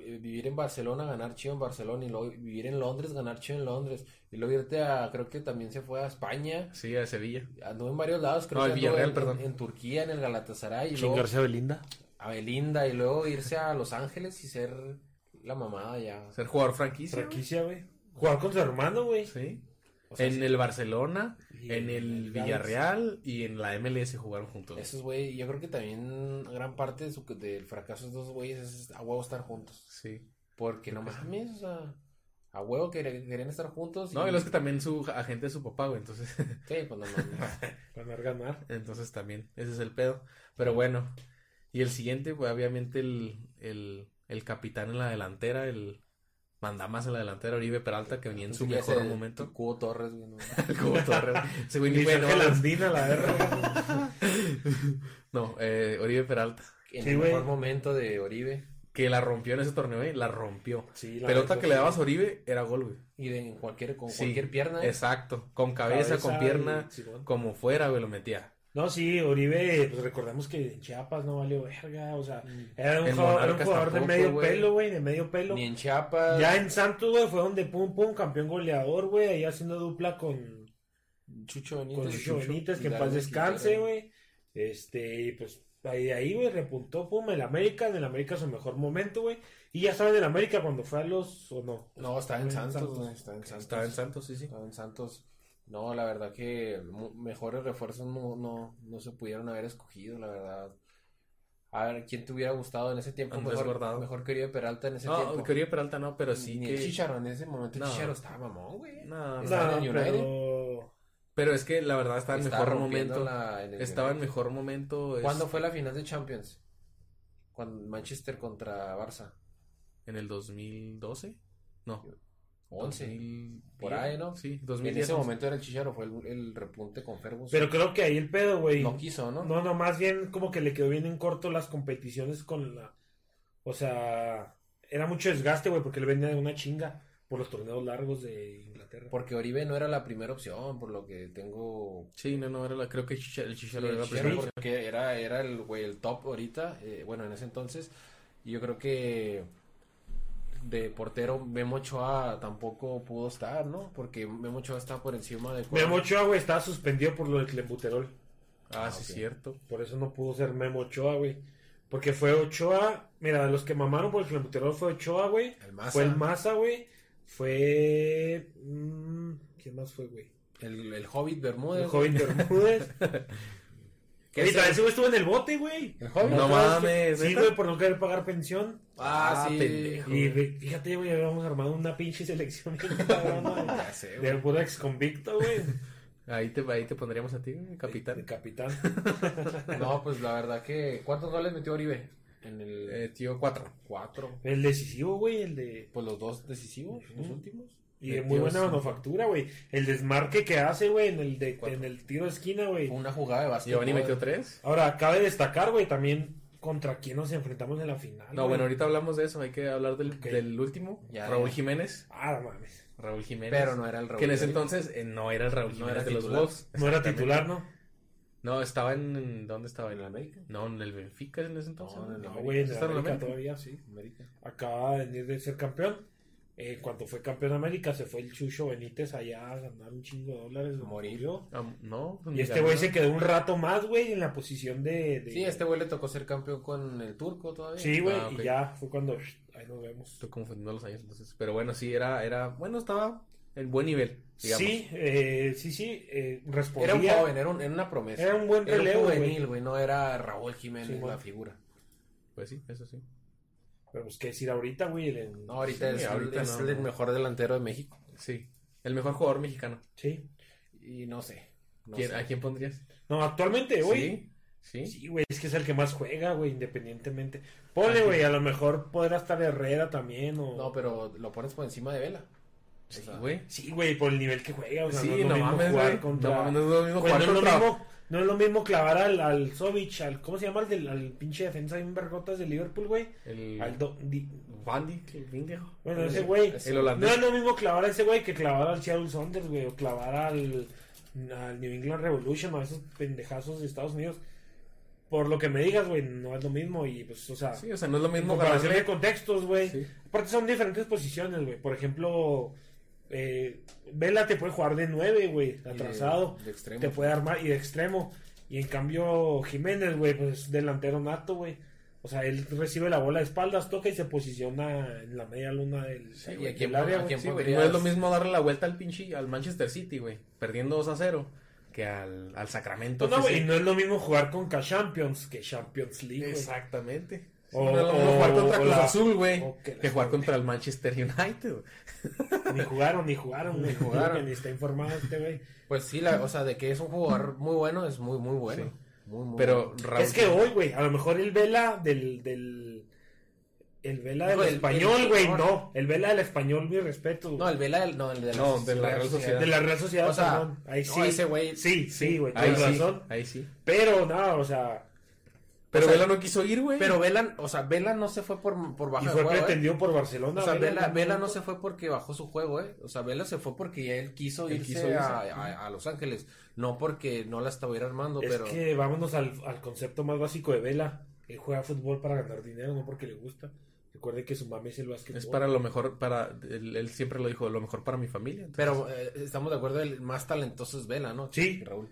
eh, Vivir en Barcelona, ganar chido en Barcelona y luego vivir en Londres, ganar chido en Londres y luego irte a, creo que también se fue a España, Sí, a Sevilla. anduvo en varios lados, creo No, que Villarreal, en, perdón. en- en Turquía, en el Galatasaray y luego Chingarse a Belinda. a Belinda y luego irse a Los Ángeles y ser la mamada ya. Ser jugador franquicia. Franquicia, güey. Jugar con su hermano, güey. Sí. O sea, en sí, el Barcelona, Y en el. Villarreal y en la MLS jugaron juntos. Esos güey, yo creo que también gran parte de su, del fracaso de esos güeyes es a huevo estar juntos. Sí. Porque no mames, o sea, a huevo que querían estar juntos. No, y lo es que también su agente es su papá, güey. Entonces, Sí, pues no mames. Ganar, ganar. entonces también, ese es el pedo. Pero bueno. Y el siguiente, pues obviamente el, el, el capitán en la delantera, el mandamás en la delantera, Oribe Peralta, que venía en su mejor ese momento. Cubo Torres, güey. no. El Cubo Torres. Ese güey ni fue, no, Landina, la R. no, eh, Oribe Peralta. En Sí, el güey. mejor momento de Oribe. Que la rompió en ese torneo, eh, la rompió. Sí, la Pelota que le dabas a Oribe era gol, güey. Y de en cualquier, con Sí, cualquier pierna. Exacto. Con cabeza, con y- pierna, como fuera, güey, lo metía. No, sí, Oribe, pues recordemos que en Chiapas no valió verga, o sea, era un jugador, era un jugador de medio pelo, güey, de medio pelo. Ni en Chiapas. Ya en Santos, güey, fue donde pum pum, campeón goleador, güey, ahí haciendo dupla con, Chucho Benítez. con Chucho Benítez, que en paz descanse, güey. Este, y pues ahí de ahí, güey, repuntó, pum, el América, en el América su mejor momento, güey. Y ya estaba en el América cuando fue a los, o no. No, estaba en Santos. güey. Estaba en Santos. Estaba en Santos, sí, sí. Estaba en Santos. No, la verdad que mejores refuerzos no, no, no se pudieron haber escogido, la verdad. A ver, ¿quién te hubiera gustado en ese tiempo? Andrés Mejor, Guardado. mejor que Oribe Peralta en ese No, tiempo. que Oribe Peralta no, pero sí Ni que... el Chicharo, en ese momento No. Chicharo estaba mamón, güey. No, no. Estaba en United. pero... Pero es que la verdad estaba en Estaba mejor momento. la- en el Estaba en mejor momento. es- ¿Cuándo fue la final de Champions? Cuando Manchester contra Barça. ¿En el 2012? No. 11. 2010, Por ahí, ¿no? Sí, En 2010. ese momento era el Chicharo, fue el, el repunte con Ferguson. Pero creo que ahí el pedo, güey. no quiso, ¿no? No, no, más bien como que le quedó bien en corto las competiciones con la... O sea, era mucho desgaste, güey, porque él venía de una chinga por los torneos largos de Inglaterra. Porque Oribe no era la primera opción, por lo que tengo Sí, no, no, era la, creo que el Chicharo Sí, era la primera opción. porque era, era el, güey, el top ahorita, eh, bueno, en ese entonces, y yo creo que de portero Memo Ochoa tampoco pudo estar, ¿no? Porque Memo Ochoa está por encima de... Memo Ochoa, güey, estaba suspendido por lo del clembuterol. Ah, Ah, sí, ok. cierto. Por eso no pudo ser Memo Ochoa, güey. Porque fue Ochoa... Mira, los que mamaron por el clembuterol fue Ochoa, güey. El Maza, Fue el Maza, güey. Fue... mm, ¿Quién más fue, güey? el, el Hobbit Bermúdez. El joven Bermúdez. ¿Qué Oye, también ese güey estuvo en el bote, güey. No ¿Otra vez mames, Sí, güey, por no querer pagar pensión. Ah, Ah, sí. pendejo. Y fíjate, güey, habíamos armado una pinche selección cabrona, güey. Ya sé, de puro ex convicto, güey. Ahí te, ahí te pondríamos a ti, güey, De capitán. capitán. No, pues la verdad que... ¿Cuántos goles metió Oribe? En el Eh, tío, cuatro. 4. El decisivo, güey, el de. Pues los dos decisivos, los últimos. Y de muy buena manufactura, güey. El desmarque que hace, güey, en el de, en el tiro de esquina, güey. Fue una jugada de básquet. Giovanni metió tres. Ahora, cabe destacar, güey, también contra quién nos enfrentamos en la final. No, bueno, ahorita hablamos de eso. Hay que hablar del, del último. Ya, Raúl ya. Jiménez. Ah, no mames. Raúl Jiménez. Pero no era el Raúl. Que en ese entonces eh, no era el Raúl No Jiménez era de los titular. Wolves. No era titular, ¿no? No, estaba en, en- ¿Dónde estaba? ¿En ¿En la América? No, en el Benfica en ese entonces. No, en el No, América. en ¿Está en la la América América? todavía sí. América. Acaba de venir de ser campeón. Eh, cuando fue campeón de América, se fue el Chucho Benítez allá a ganar un chingo de dólares. Morir. Ah, no. Y este güey se quedó un rato más, güey, en la posición de. de- Sí, a este güey le tocó ser campeón con el turco todavía. Sí, güey, Ah, y ya fue cuando. Ahí nos vemos. Estoy confundiendo los años entonces. Pero bueno, sí, era, era, bueno, estaba, el buen nivel, digamos. Sí, eh, sí, sí, eh, respondía. Era un joven, era, un- era una promesa. Era un buen Era relevo, güey. juvenil, güey. No era Raúl Jiménez Sí, la figura. Pues sí, eso sí. Pero pues qué decir ahorita, güey. el- No, ahorita Sí, es, ahorita es no, el no. mejor delantero de México. Sí. El mejor jugador mexicano. Sí. Y no sé. no ¿Quién- sé. ¿A quién pondrías? No, actualmente, güey. Sí. Sí. Sí, güey, es que es el que más juega, güey, independientemente. Ponle, güey, a lo mejor podrá estar Herrera también o... No, pero lo pones por encima de Vela. Sí, O sea, güey. Sí, güey, por el nivel que juega, o sea, Sí, no no mames, jugar güey. contra... No mames, no es lo mismo jugar contra- mismo, no es lo mismo clavar al, al Sovich, al... ¿Cómo se llama? Al, del, al pinche defensa en vergotas de Liverpool, güey. El Al do- di- Bandy, el pendejo. Bueno, ese güey... es- El No holandés. es lo mismo clavar a ese güey que clavar al Seattle Saunders, güey, o clavar al, al New England Revolution o a esos pendejazos de Estados Unidos. Por lo que me digas, güey, no es lo mismo y pues, o sea, Sí, o sea, no es lo mismo comparación de contextos, güey. Sí. Aparte son diferentes posiciones, güey. Por ejemplo, eh, Vela te puede jugar de nueve, güey, y de- atrasado. De, extremo. te puede armar y de extremo. Y en cambio, Jiménez, güey, pues es delantero nato, güey. O sea, él recibe la bola de espaldas, toca y se posiciona en la media luna del, Sí, del y a quién área, pon- a güey. quién Sí, güey, podrías- No es lo mismo darle la vuelta al pinche al Manchester City, güey, perdiendo 2 a 0 que al, al Sacramento. No, FC. güey, y no es lo mismo jugar con K-Champions que Champions League. Exactamente. Sí, O- jugar contra Cruz Azul, güey, que jugar contra el Manchester United. güey. Ni jugaron, ni jugaron, Ni jugaron. Ni está informado este güey. Pues sí, la, o sea, de que es un jugador muy bueno, es muy, muy bueno. Sí. Muy, muy Pero bueno. Raúl- Es que hoy, güey, a lo mejor el Vela del. del el Vela del No, el- español, güey, no. El Vela del español, mi respeto. No, el Vela, del- no, el de la, No, de la Real Sociedad. De la Real Sociedad, O sea, perdón. Ahí no, sí. ese güey- Sí, sí, güey, Ahí tienes sí, razón. ahí sí. Pero, no, o sea. Pero O sea, Vela no quiso ir, güey. Pero Vela, o sea, Vela no se fue por, por Y baja fue juego, ¿eh? pretendido por Barcelona. O sea, Vela, ¿no? Vela no se fue porque bajó su juego, ¿eh? O sea, Vela se fue porque él quiso Él irse, quiso irse. A, a- a Los Ángeles. No porque no la estuviera armando, Es pero... que vámonos al, al concepto más básico de Vela. Él juega fútbol para ganar dinero, no porque le gusta. Recuerde que su mame es el básquetbol. Es para lo mejor, para, él, él siempre lo dijo, lo mejor para mi familia. entonces- Pero eh, estamos de acuerdo, el más talentoso es Vela, ¿no? Sí. Raúl.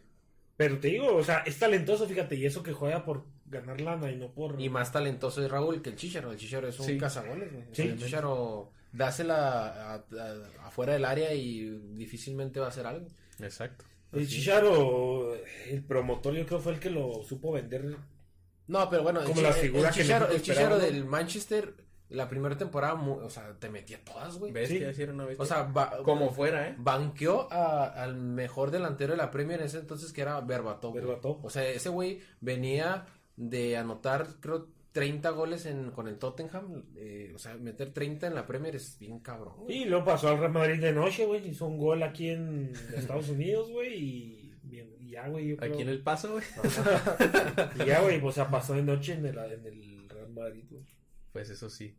Pero te digo, o sea, es talentoso, fíjate, y eso que juega por ganar lana y no por... Y más talentoso es Raúl que el Chicharo. El Chicharo es un Sí. cazagoles, güey. Sí. el Chicharo dásela a- a- afuera del área y difícilmente va a hacer algo. Exacto. El Chicharo, el promotor, yo creo fue el que lo supo vender. No, pero bueno, el, Como Chi- la el- figura el que Chicharo, el Chicharo del Manchester, la primera temporada, o sea, te metía todas, güey. ¿Ves Sí. que así era una bestia? O sea, como fuera, ¿eh? banqueó a- al mejor delantero de la Premier en ese entonces que era Berbatov. Berbatov. O sea, ese güey venía de anotar, creo, 30 goles en, con el Tottenham. eh, o sea, meter 30 en la Premier es bien cabrón. güey. Y luego pasó al Real Madrid de noche, güey, hizo un gol aquí en Estados Unidos, güey, y, bien- y ya, güey, yo creo... Aquí en el paso, güey. Y ya, güey, o sea, pasó de noche en el, en el Real Madrid, güey. Pues eso sí.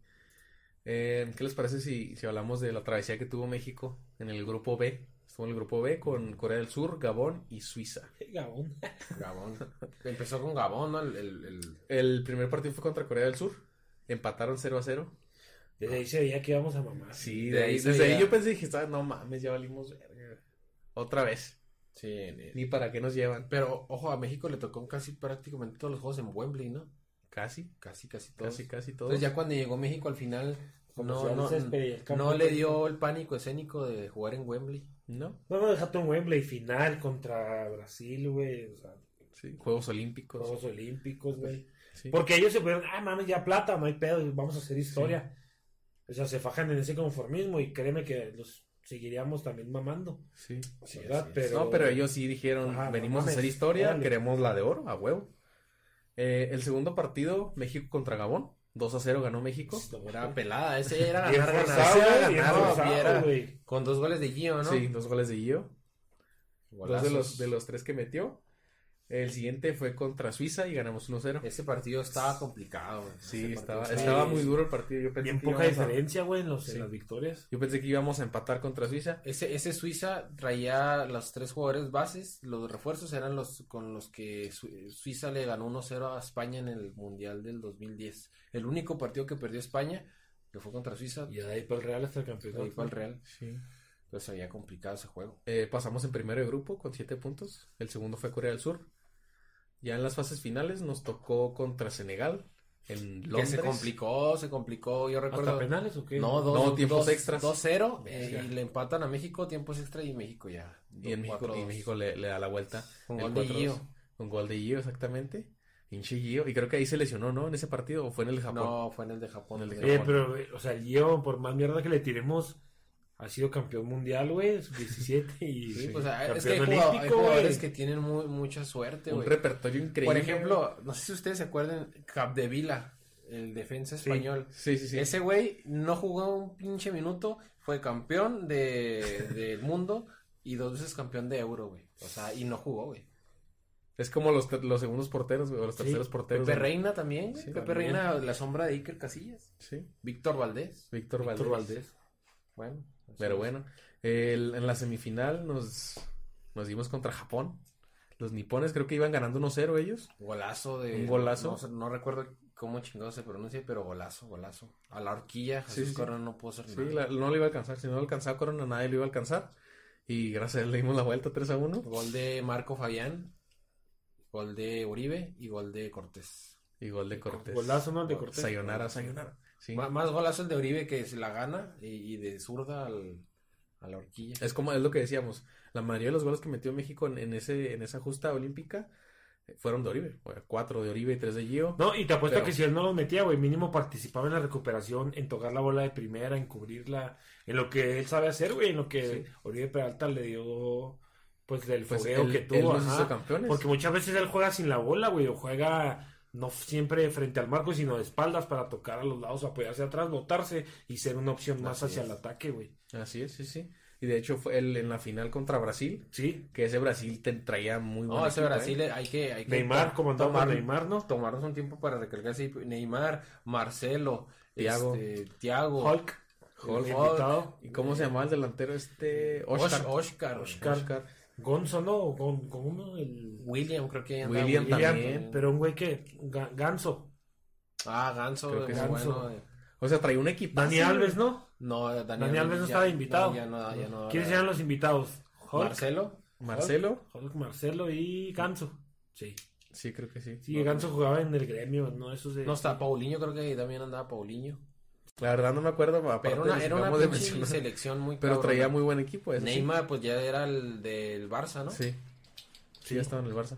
Eh, ¿Qué les parece si, si hablamos de la travesía que tuvo México en el grupo B? Estuvo en el grupo B con Corea del Sur, Gabón y Suiza. Gabón. Gabón. Empezó con Gabón, ¿no? El, el- el- El primer partido fue contra Corea del Sur. Empataron 0 a 0. Desde ahí se veía que íbamos a mamar. Sí, De ahí desde ahí yo pensé, dije, "Ah, no mames, ya valimos verga". Otra vez. Sí, ni- Ni para qué nos llevan. Pero, ojo, a México le tocó casi prácticamente todos los juegos en Wembley, ¿no? Casi, Casi, casi todos. casi, casi todo. Entonces ya cuando llegó México al final, Como no, no, no le dio el pánico escénico de jugar en Wembley. ¿No? No, no, un Wembley final contra Brasil, güey, o sea, Sí, Juegos Olímpicos. Juegos Olímpicos, güey. Sí. Porque ellos se fueron, ah, mames, ya plata, no hay pedo, vamos a hacer historia. O sea, se fajan en ese conformismo y créeme que los seguiríamos también mamando. Sí. Sí, Pero... No, pero ellos sí dijeron, Ajá, no venimos a hacer historia, queremos la de oro, a huevo. Eh, el segundo partido, México contra Gabón, 2 a 0 ganó México. Era pelada, ese era ganar, ganar. forzado, ganar, forzado, y era güey. con dos goles de Gio, ¿no? Sí, dos goles de Gio. Dos de los, de los tres que metió. El siguiente fue contra Suiza y ganamos 1-0. Ese partido estaba complicado, güey. Sí, estaba, estaba muy duro el partido. Yo pensé, Bien que poca diferencia, güey, en, los, Sí. en las victorias. yo pensé que íbamos a empatar contra Suiza. Ese, ese Suiza traía los tres jugadores bases, los refuerzos eran los con los que Su- Suiza le ganó 1-0 a España en el Mundial del 2010. El único partido que perdió España, que fue contra Suiza, Y de ahí para el Real hasta el campeonato. ahí fue el Real. Sí. Pues se había complicado ese juego. Eh, pasamos en primero de grupo con 7 puntos. El segundo fue Corea del Sur. Ya en las fases finales nos tocó contra Senegal, en Que Londres. se complicó, se complicó, yo recuerdo. ¿Hasta penales o qué? No, dos, No, tiempos dos- extras. 2-0 eh, y le empatan a México, tiempos extra y México ya. Y en México, y 4-2. México le, le da la vuelta. Un gol de 4-2. Gio. Un gol de Gio, exactamente. Pinche Gio. Y creo que ahí se lesionó, ¿no? En ese partido. ¿O fue en el de Japón? No, fue en el de Japón. En el de güey. Oye, pero, o sea, Gio, por más mierda que le tiremos, ha sido campeón mundial, güey, sub-17 y Sí, pues, ah, campeón es que hay, olímpico, hay jugadores que tienen muy, mucha suerte, un güey. repertorio increíble. Por ejemplo, no sé si ustedes se acuerdan, Capdevila, el defensa español. Sí, sí, sí. Ese güey no jugó un pinche minuto, fue campeón de, del mundo y dos veces campeón de euro, güey. O sea, y no jugó, güey. Es como los, los segundos porteros, güey, o los Sí, terceros porteros. Pepe. Reina también, güey. Sí, Pepe también. Reina, la sombra de Iker Casillas. Sí. Víctor Valdés. Víctor Valdés. Víctor Valdés. Bueno. Pero bueno, el- en la semifinal nos, nos dimos contra Japón. Los nipones creo que iban ganando 1-0 ellos. Golazo de. Un golazo. No, recuerdo cómo chingado se pronuncia, pero golazo, golazo. A la horquilla, Jesús sí, sí. Corona no pudo hacer Sí, la- no lo iba a alcanzar. Si no lo alcanzaba Corona, nadie lo iba a alcanzar. Y gracias a él le dimos la vuelta 3 a 1. Gol de Marco Fabián, gol de Uribe y gol de Cortés. Y gol de Cortés. Golazo, ¿no? De Cortés. Sayonara, sayonara. Sí. Má- Más golazo el de Uribe que se la gana y, y de zurda al, a la horquilla. Es como es lo que decíamos. La mayoría de los goles que metió México en, en ese, en esa justa olímpica eh, fueron de Oribe. Bueno, cuatro de Oribe y tres de Gio. No, y te apuesto Pero- que si él no los metía, güey, mínimo participaba en la recuperación, en tocar la bola de primera, en cubrirla, en lo que él sabe hacer, güey, en lo que Sí. Oribe Peralta le dio, pues, del Pues fogueo él- que tuvo, ajá. hizo campeones. Porque muchas veces él juega sin la bola, güey, o juega no siempre frente al marco, sino de espaldas para tocar a los lados, apoyarse atrás, botarse y ser una opción más Así hacia es. el ataque, güey. Así es, sí, sí. Y de hecho fue él en la final contra Brasil, Sí. que ese Brasil te traía muy buen No, ese equipo, Brasil ¿eh? hay que, hay que Neymar, por tomar- Neymar, ¿no? tomarnos un tiempo para recargarse. Neymar, Marcelo, Tiago. este, Tiago, Hulk, Hulk. el invitado. ¿Y cómo se llamaba el delantero este? Oscar. Oscar, Oscar. Oscar. Gonzo, ¿no? O Gon, con uno, el... William, creo que William William, también. pero un güey que... Ga- Ganso. Ah, Ganso, Creo que sí. bueno. Ganso. eh. O sea, traía un equipo. Dani Alves, ¿no? No, Dani, Dani Alves no estaba invitado. No, ya no, ya no. ¿Quiénes eran los invitados? Hulk, Marcelo. Marcelo. Hulk, Marcelo y Ganso. Sí. Sí, creo que sí. Sí, Ganso jugaba en el gremio, ¿no? Eso de... No está Paulinho, creo que también andaba Paulinho. La verdad no me acuerdo, aparte Pero una, era una pinche selección muy Pero traía muy buen equipo. eso sí. Neymar, pues ya era el del Barça, ¿no? Sí. Sí, ya estaba en el Barça.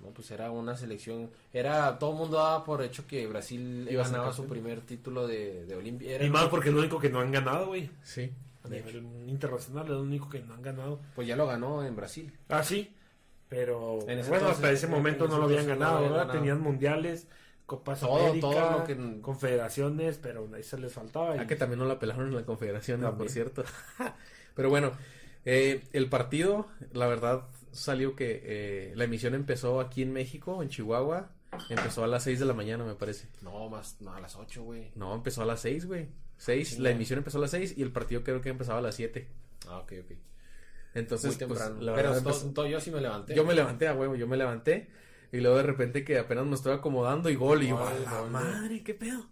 No, pues era una selección. Era. Todo el mundo daba por hecho que Brasil Iba ganaba su primer título de, de Olimpia. Y el- más porque es lo único que no han ganado, güey. Sí. A nivel internacional es lo único que no han ganado. Pues ya lo ganó en Brasil. Ah, sí. Pero En ese bueno, entonces, hasta ese en momento no lo habían entonces no ganado, habían ¿verdad? ganado. Tenían mundiales, Copas Todo, América, todo lo que- confederaciones, pero ahí se les faltaba. y- Ah, que también no la pelaron en la confederación, También. por cierto. Pero bueno, eh, el partido, la verdad, salió que eh, la emisión empezó aquí en México, en Chihuahua. Empezó a las 6 de la mañana, me parece. No, más. No, a las 8, güey. No, empezó a las 6, güey. 6, Sí, la no. emisión empezó a las 6 y el partido creo que empezaba a las 7. Ah, ok, ok. Entonces, Muy pues, temprano. la Pero verdad, to- empezó- to- yo sí me levanté. yo me levanté a huevo, yo me levanté. Y luego de repente que apenas me estoy acomodando y gol. Y yo, Gol, "A la madre, qué pedo.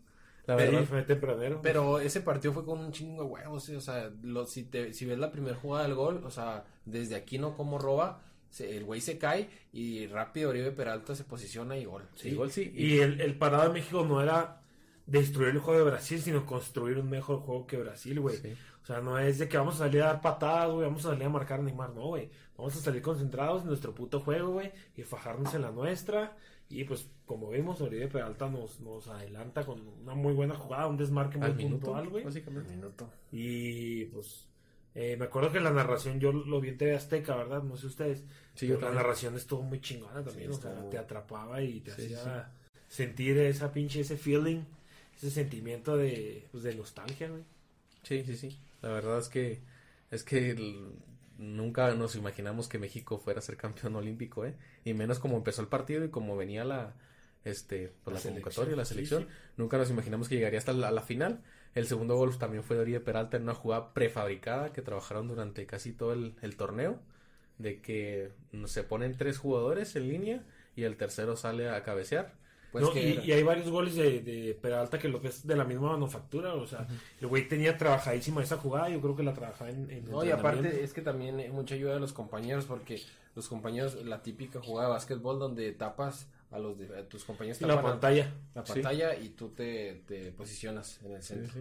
La Pero verdad, fue tempranero. Pero ese partido fue con un chingo de huevos, sí, o sea, lo, si, te, si ves la primera jugada del gol, o sea, desde aquí no como roba, se- el güey se cae y rápido Oribe Peralta se posiciona y gol. sí, gol sí. Y el, el parado de México no era destruir el juego de Brasil, sino construir un mejor juego que Brasil, güey. Sí. O sea, no es de que vamos a salir a dar patadas, güey, vamos a salir a marcar a Neymar, no, güey. Vamos a salir concentrados en nuestro puto juego, güey, y fajarnos en la nuestra. Y pues, como vimos, Oribe Peralta nos, nos adelanta con una muy buena jugada, un desmarque muy minuto, puntual, güey. básicamente. Minuto. Y pues, eh, me acuerdo que la narración yo lo vi en TV Azteca, ¿verdad? No sé ustedes. Sí, yo la narración estuvo muy chingona también, Sí, o sea, te atrapaba y te Sí, hacía sentir esa pinche, ese feeling, ese sentimiento de, pues, de nostalgia, güey. Sí, sí, sí. La verdad es que es que nunca nos imaginamos que México fuera a ser campeón olímpico, ¿eh? Y menos como empezó el partido y como venía la este pues, La convocatoria, la sí, selección. sí. Nunca nos imaginamos que llegaría hasta la, la final. El segundo gol también fue de Oribe Peralta en una jugada prefabricada que trabajaron durante casi todo el, el torneo. De que se ponen tres jugadores en línea y el tercero sale a cabecear. Pues No, que y, hay varios goles de, de Peralta que lo que es de la misma manufactura, o sea, el güey tenía trabajadísima esa jugada, yo creo que la trabajaba en, en No, y aparte es que también eh, mucha ayuda de los compañeros porque los compañeros, la típica jugada de básquetbol donde tapas a los de- a tus compañeros Y la pantalla. la Sí. pantalla y tú te, te posicionas en el Sí, centro. sí.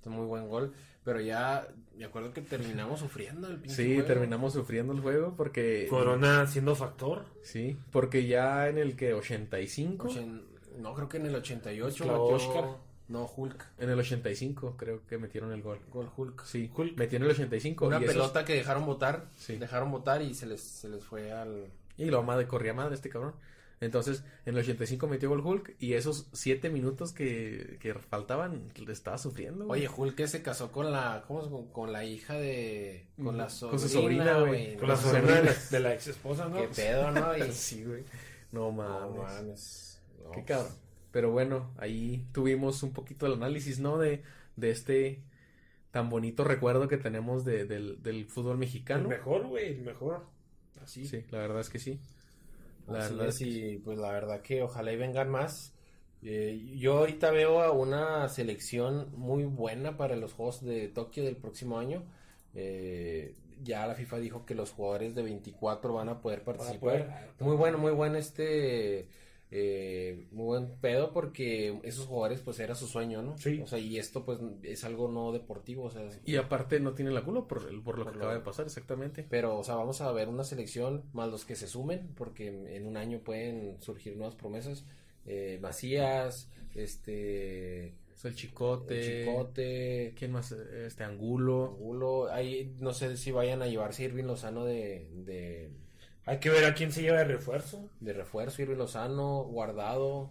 Es un muy buen gol, pero ya me acuerdo que terminamos sufriendo el pinche Sí, juego. terminamos sufriendo el juego porque... Corona siendo factor. Sí, porque ya en el que 85... Ochen- No, creo que en el 88 Clavó metió- Oscar. No, Hulk. En el 85 creo que metieron el gol. Gol Hulk. Sí, Hulk. metió en el 85. Una y esos- pelota que dejaron votar. Sí. Dejaron votar y se les, se les fue al... Y lo madre, corría madre este cabrón. Entonces, en el 85 metió gol Hulk y esos 7 minutos que, que faltaban, le estaba sufriendo. güey. Oye, Hulk que se casó con la... ¿Cómo se- con, con la hija de... Con la sobrina, Con su sobrina, güey. Con la Con su sobrina de la, sobrina. de la ex esposa, ¿no? Qué pedo, ¿no? Y... sí, güey. No mames. No mames. No, Qué pues, cabrón. Pero bueno, ahí tuvimos un poquito el análisis, ¿no? De, de este tan bonito recuerdo que tenemos de- del, del fútbol El mexicano. mejor, güey, el mejor. Así. Sí, la verdad es que sí. La Así verdad es, es que y pues la verdad que ojalá y vengan más. Eh, yo ahorita veo a una selección muy buena para los Juegos de Tokio del próximo año. Eh, ya la FIFA dijo que los jugadores de 24 van a poder participar. poder- Muy bueno, muy buen este, eh, muy buen pedo porque esos jugadores pues era su sueño, ¿no? Sí. O sea, y esto pues es algo no deportivo, o sea, Y aparte no tiene la culo por, el- por lo Por que lo- acaba de pasar, exactamente. pero, o sea, vamos a ver una selección más los que se sumen, porque en un año pueden surgir nuevas promesas. Eh, Macías, este, Es el chicote. Chicote, ¿Quién más? Este Angulo. Angulo. Ahí no sé si vayan a llevarse Irving Lozano de, de, Hay que ver a quién se lleva de refuerzo. de refuerzo, Irving Lozano, Guardado.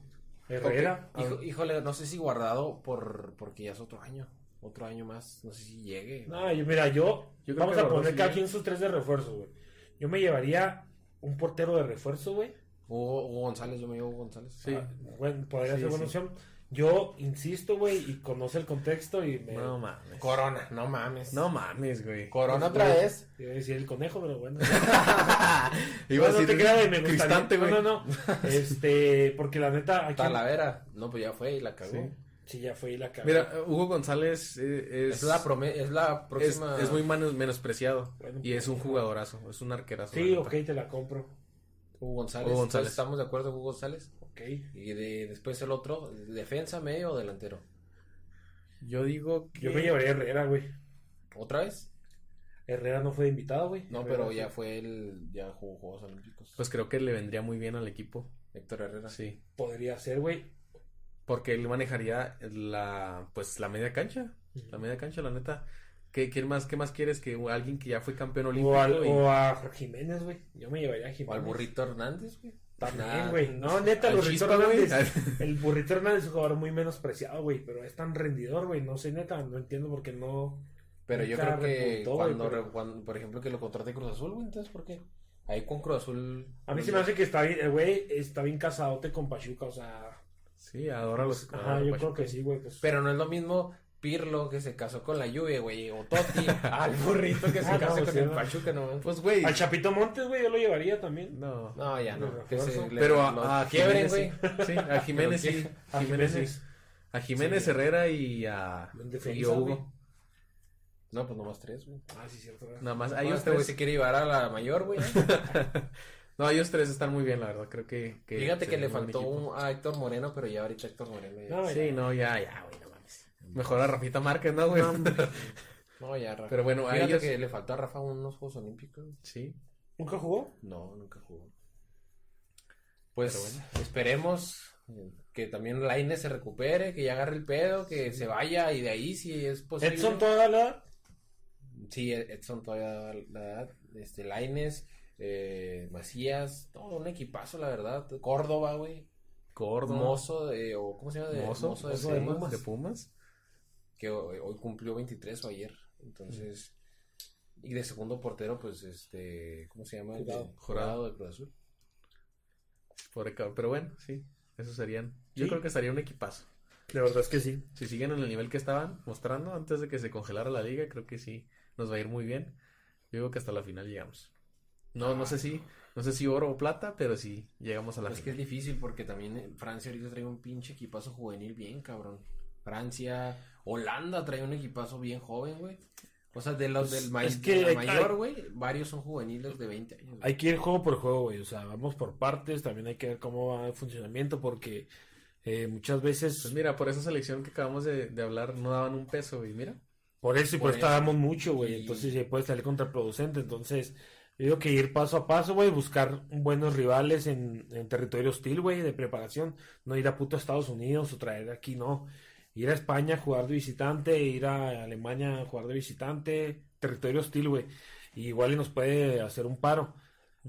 Herrera. Ok, hijo- híjole, no sé si Guardado por porque ya es otro año, otro año más, no sé si llegue. No, yo, mira, yo, Yo vamos a poner cada quien sus tres de refuerzo, güey. Yo me llevaría un portero de refuerzo, güey. Hugo González, yo me llevo González. Sí. Ah, bueno, podría Sí, ser buena sí. opción. Yo insisto, güey, y conoce el contexto y me... No mames. Corona, no mames. No mames, güey. Corona otra vez. Iba a decir el conejo, pero bueno. Iba a no, no decir te creas, güey, me Cristante, güey. No, no, no. Este, porque la neta, aquí... Talavera. No, pues ya fue y la cagó. Sí. Sí, ya fue y la cagó. Mira, Hugo González eh, es, Es la, prome- es la es, próxima. es muy menos- menospreciado. Bueno, y es un jugadorazo, es un arquerazo. Sí, ok, te la compro. Hugo González. Hugo González. ¿Estamos de acuerdo Hugo González? Ok. Y de, después el otro, defensa, medio o delantero. Yo digo que... Yo me llevaría a Herrera, güey. ¿Otra vez? Herrera no fue invitado, güey. No, Herrera pero ya fue el. Ya jugó Juegos Olímpicos. Pues creo que le vendría muy bien al equipo. Héctor Herrera. Sí. Podría ser, güey. Porque él manejaría la, pues, la media cancha. La media cancha, la neta. ¿Qué, qué más, qué más quieres que alguien que ya fue campeón olímpico? O, al- y- o a Jiménez, güey. Yo me llevaría a O Jiménez. al burrito Hernández, güey. También, Nah. güey. No, neta, el burrito. Hernández. El burrito Hernández es un jugador muy menospreciado, güey. Pero es tan rendidor, güey. No sé, neta. No entiendo por qué no. Pero yo creo que repuntó, cuando, pero- re- cuando, por ejemplo, que lo contrate Cruz Azul, güey, entonces, ¿por qué? Ahí con Cruz Azul. A mí se me hace que está bien, el güey está bien casadote con Pachuca, o sea. Sí, adora los... Ajá, adora yo Pachuca. creo que sí, güey. Pues. Pero no es lo mismo Pirlo que se casó con la lluvia, güey, o Totti, al burrito que se Ah, no, casó con sí, el no. Pachuca, no. Pues, güey. Al Chapito Montes, güey, yo lo llevaría también. No. No, ya no. Que se le- Pero a, a quiebren, güey. sí. Sí, a Jiménez sí. A Jiménez sí. A Jiménez Sí. Herrera y a, y a Hugo. No, pues nomás tres, güey. Ah, sí, cierto. güey. Nada más. Ah, Ellos este güey tres. se quiere llevar a la mayor, güey. No, ellos tres están muy bien, la verdad. Creo que. que Fíjate que le faltó un- a Héctor Moreno, pero ya ahorita Héctor Moreno ya. No, Sí, no, ya, ya, güey. Mejor a Rafita Márquez, ¿no, güey? No, ya, Rafa. Pero bueno, a Fíjate ellos. que le faltó a Rafa unos Juegos Olímpicos. Sí. ¿Nunca jugó? No, nunca jugó. Pues esperemos eh, que también Laine se recupere, que ya agarre el pedo, que se vaya y de ahí si es posible. Edson toda la. Sí, Edson todavía da la edad. Este, Laines, eh, Macías, todo un equipazo, la verdad. Córdoba, güey. Gordo. Mozo, de, o ¿cómo se llama? De, Mozo, Mozo de de, Pumas, de Pumas. Que hoy, hoy cumplió 23 o ayer. Entonces, y de segundo portero, pues, este, ¿cómo se llama? Jurado. Jurado de Cruz Azul. Pobre cabrón. Pero bueno, sí. Esos serían. Yo Sí. creo que sería un equipazo. De verdad es que sí. Si siguen en el nivel que estaban mostrando antes de que se congelara la liga, creo que sí nos va a ir muy bien. Yo digo que hasta la final llegamos. No, no sé si, no sé si oro o plata, pero sí llegamos a la Es que es final. difícil porque también eh, Francia ahorita trae un pinche equipazo juvenil bien, cabrón. Francia, Holanda trae un equipazo bien joven, güey. O sea, de los Pues, del ma- es de que la hay- mayor, güey, varios son juveniles de 20 años. Hay que ir juego por juego, güey. O sea, vamos por partes. También hay que ver cómo va el funcionamiento porque eh, muchas veces... Pues mira, por esa selección que acabamos de, de hablar no daban un peso, güey, mira. Por eso y por, eso. damos mucho, güey. Y- Entonces se puede salir contraproducente. Entonces, yo digo que ir paso a paso, güey. Buscar buenos rivales en, en territorio hostil, güey, de preparación. No ir a puto Estados Unidos o traer aquí, no. Ir a España a jugar de visitante, ir a Alemania a jugar de visitante, territorio hostil, güey. Y igual y nos puede hacer un paro.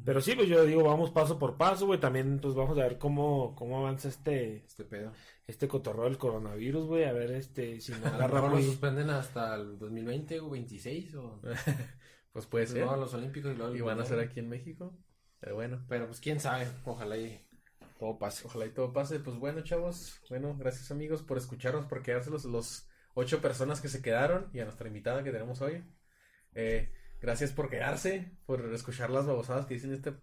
Pero sí, pues yo digo, vamos paso por paso, güey. También, pues vamos a ver cómo, cómo avanza este, Este pedo. este cotorreo del coronavirus, güey. A ver, este, si lo agarra lo suspenden hasta el 2020 o 26 o Pues puede ser. no, a los Olímpicos y luego Y van a ser aquí en México. Pero bueno, Pero pues quién sabe, ojalá y todo pase. ojalá y todo pase. Pues bueno, chavos. Bueno, gracias amigos por escucharnos, por quedarse los, los ocho personas que se quedaron y a nuestra invitada que tenemos hoy. Eh, gracias por quedarse, por escuchar las babosadas que dicen este,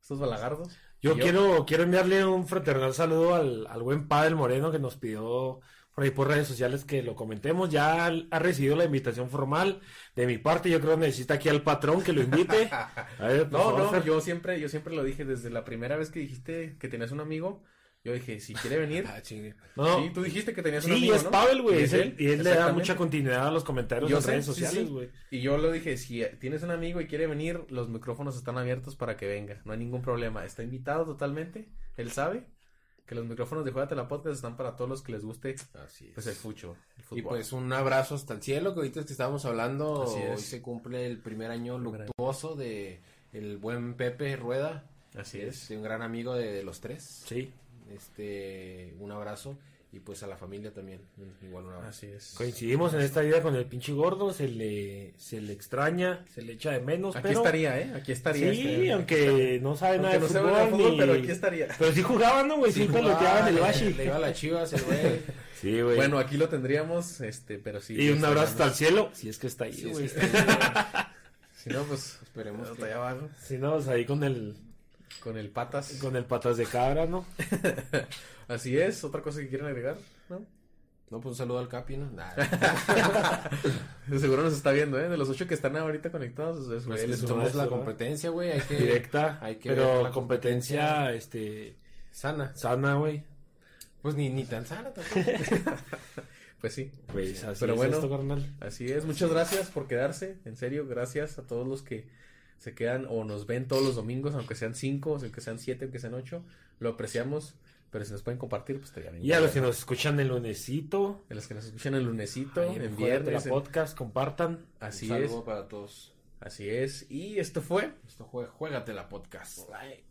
estos balagardos. Yo, quiero, quiero enviarle un fraternal saludo al, al buen Padel Moreno que nos pidió por ahí por redes sociales que lo comentemos. Ya ha recibido la invitación formal de mi parte. Yo creo que necesita aquí al patrón que lo invite. A ver, por No, favor, no, Fer. yo siempre, yo siempre lo dije desde la primera vez que dijiste que tenías un amigo. Yo dije, si quiere venir. Ah, chingue. No, Sí, tú dijiste que tenías un sí, amigo, es ¿no? Pavel, güey. Y es él, y él le da mucha continuidad a los comentarios Yo en sé, redes sí, sociales, sí. güey. Y yo lo dije, si tienes un amigo y quiere venir, los micrófonos están abiertos para que venga. No hay ningún problema. Está invitado totalmente. Él sabe que los micrófonos de Juegate la Podcast están para todos los que les guste Así es. pues el fucho, el y pues un abrazo hasta el cielo, que ahorita es que estábamos hablando, Así es. hoy se cumple el primer año Primer año. luctuoso de el buen Pepe Rueda, Así es. este, un gran amigo de, de los tres. Sí, Este, un abrazo y pues a la familia también, igual un abrazo. Así es. coincidimos en esta vida con el pinche gordo. Se le, se le extraña, se le echa de menos. Aquí pero... estaría, ¿eh? Aquí estaría. Sí, este- aunque no sabe nada Aunque de no fútbol, sabe fútbol, ni- pero aquí estaría. Pero sí jugaban, ¿no, güey? Sí, peloteaban el le, bashi. le iba a las chivas el güey. Sí, güey. Bueno, aquí lo tendríamos, este, pero sí. y un abrazo hasta el cielo, si es que está ahí, Sí, güey. sí, Si no, pues, Esperemos que- allá abajo. Si no, pues ahí con el, Con el patas. con el patas de cabra, ¿no? Así es. ¿Otra cosa que quieren agregar? ¿No? No, pues un saludo al Capi, ¿no? Nah, Seguro nos está viendo, ¿eh? De los ocho que están ahorita conectados, es, Pues es somos la competencia, güey, hay que... Directa, hay que pero la competencia, este, Sana. sana, güey. Pues ni, ni tan sana tampoco. Pues sí. Pues así Pero es bueno. esto, carnal. Así es. Muchas gracias por quedarse. En serio, gracias a todos los que se quedan o nos ven todos los domingos, aunque sean cinco, aunque sean siete, aunque sean ocho. Lo apreciamos. Pero si nos pueden compartir, pues estaría bien. Y a los que nos escuchan el lunesito, A los que nos escuchan el lunesito, ahí en viernes. la en- podcast, compartan. Así un es. saludo para todos. Así es. Y esto fue Esto fue Juégate la podcast. Bye.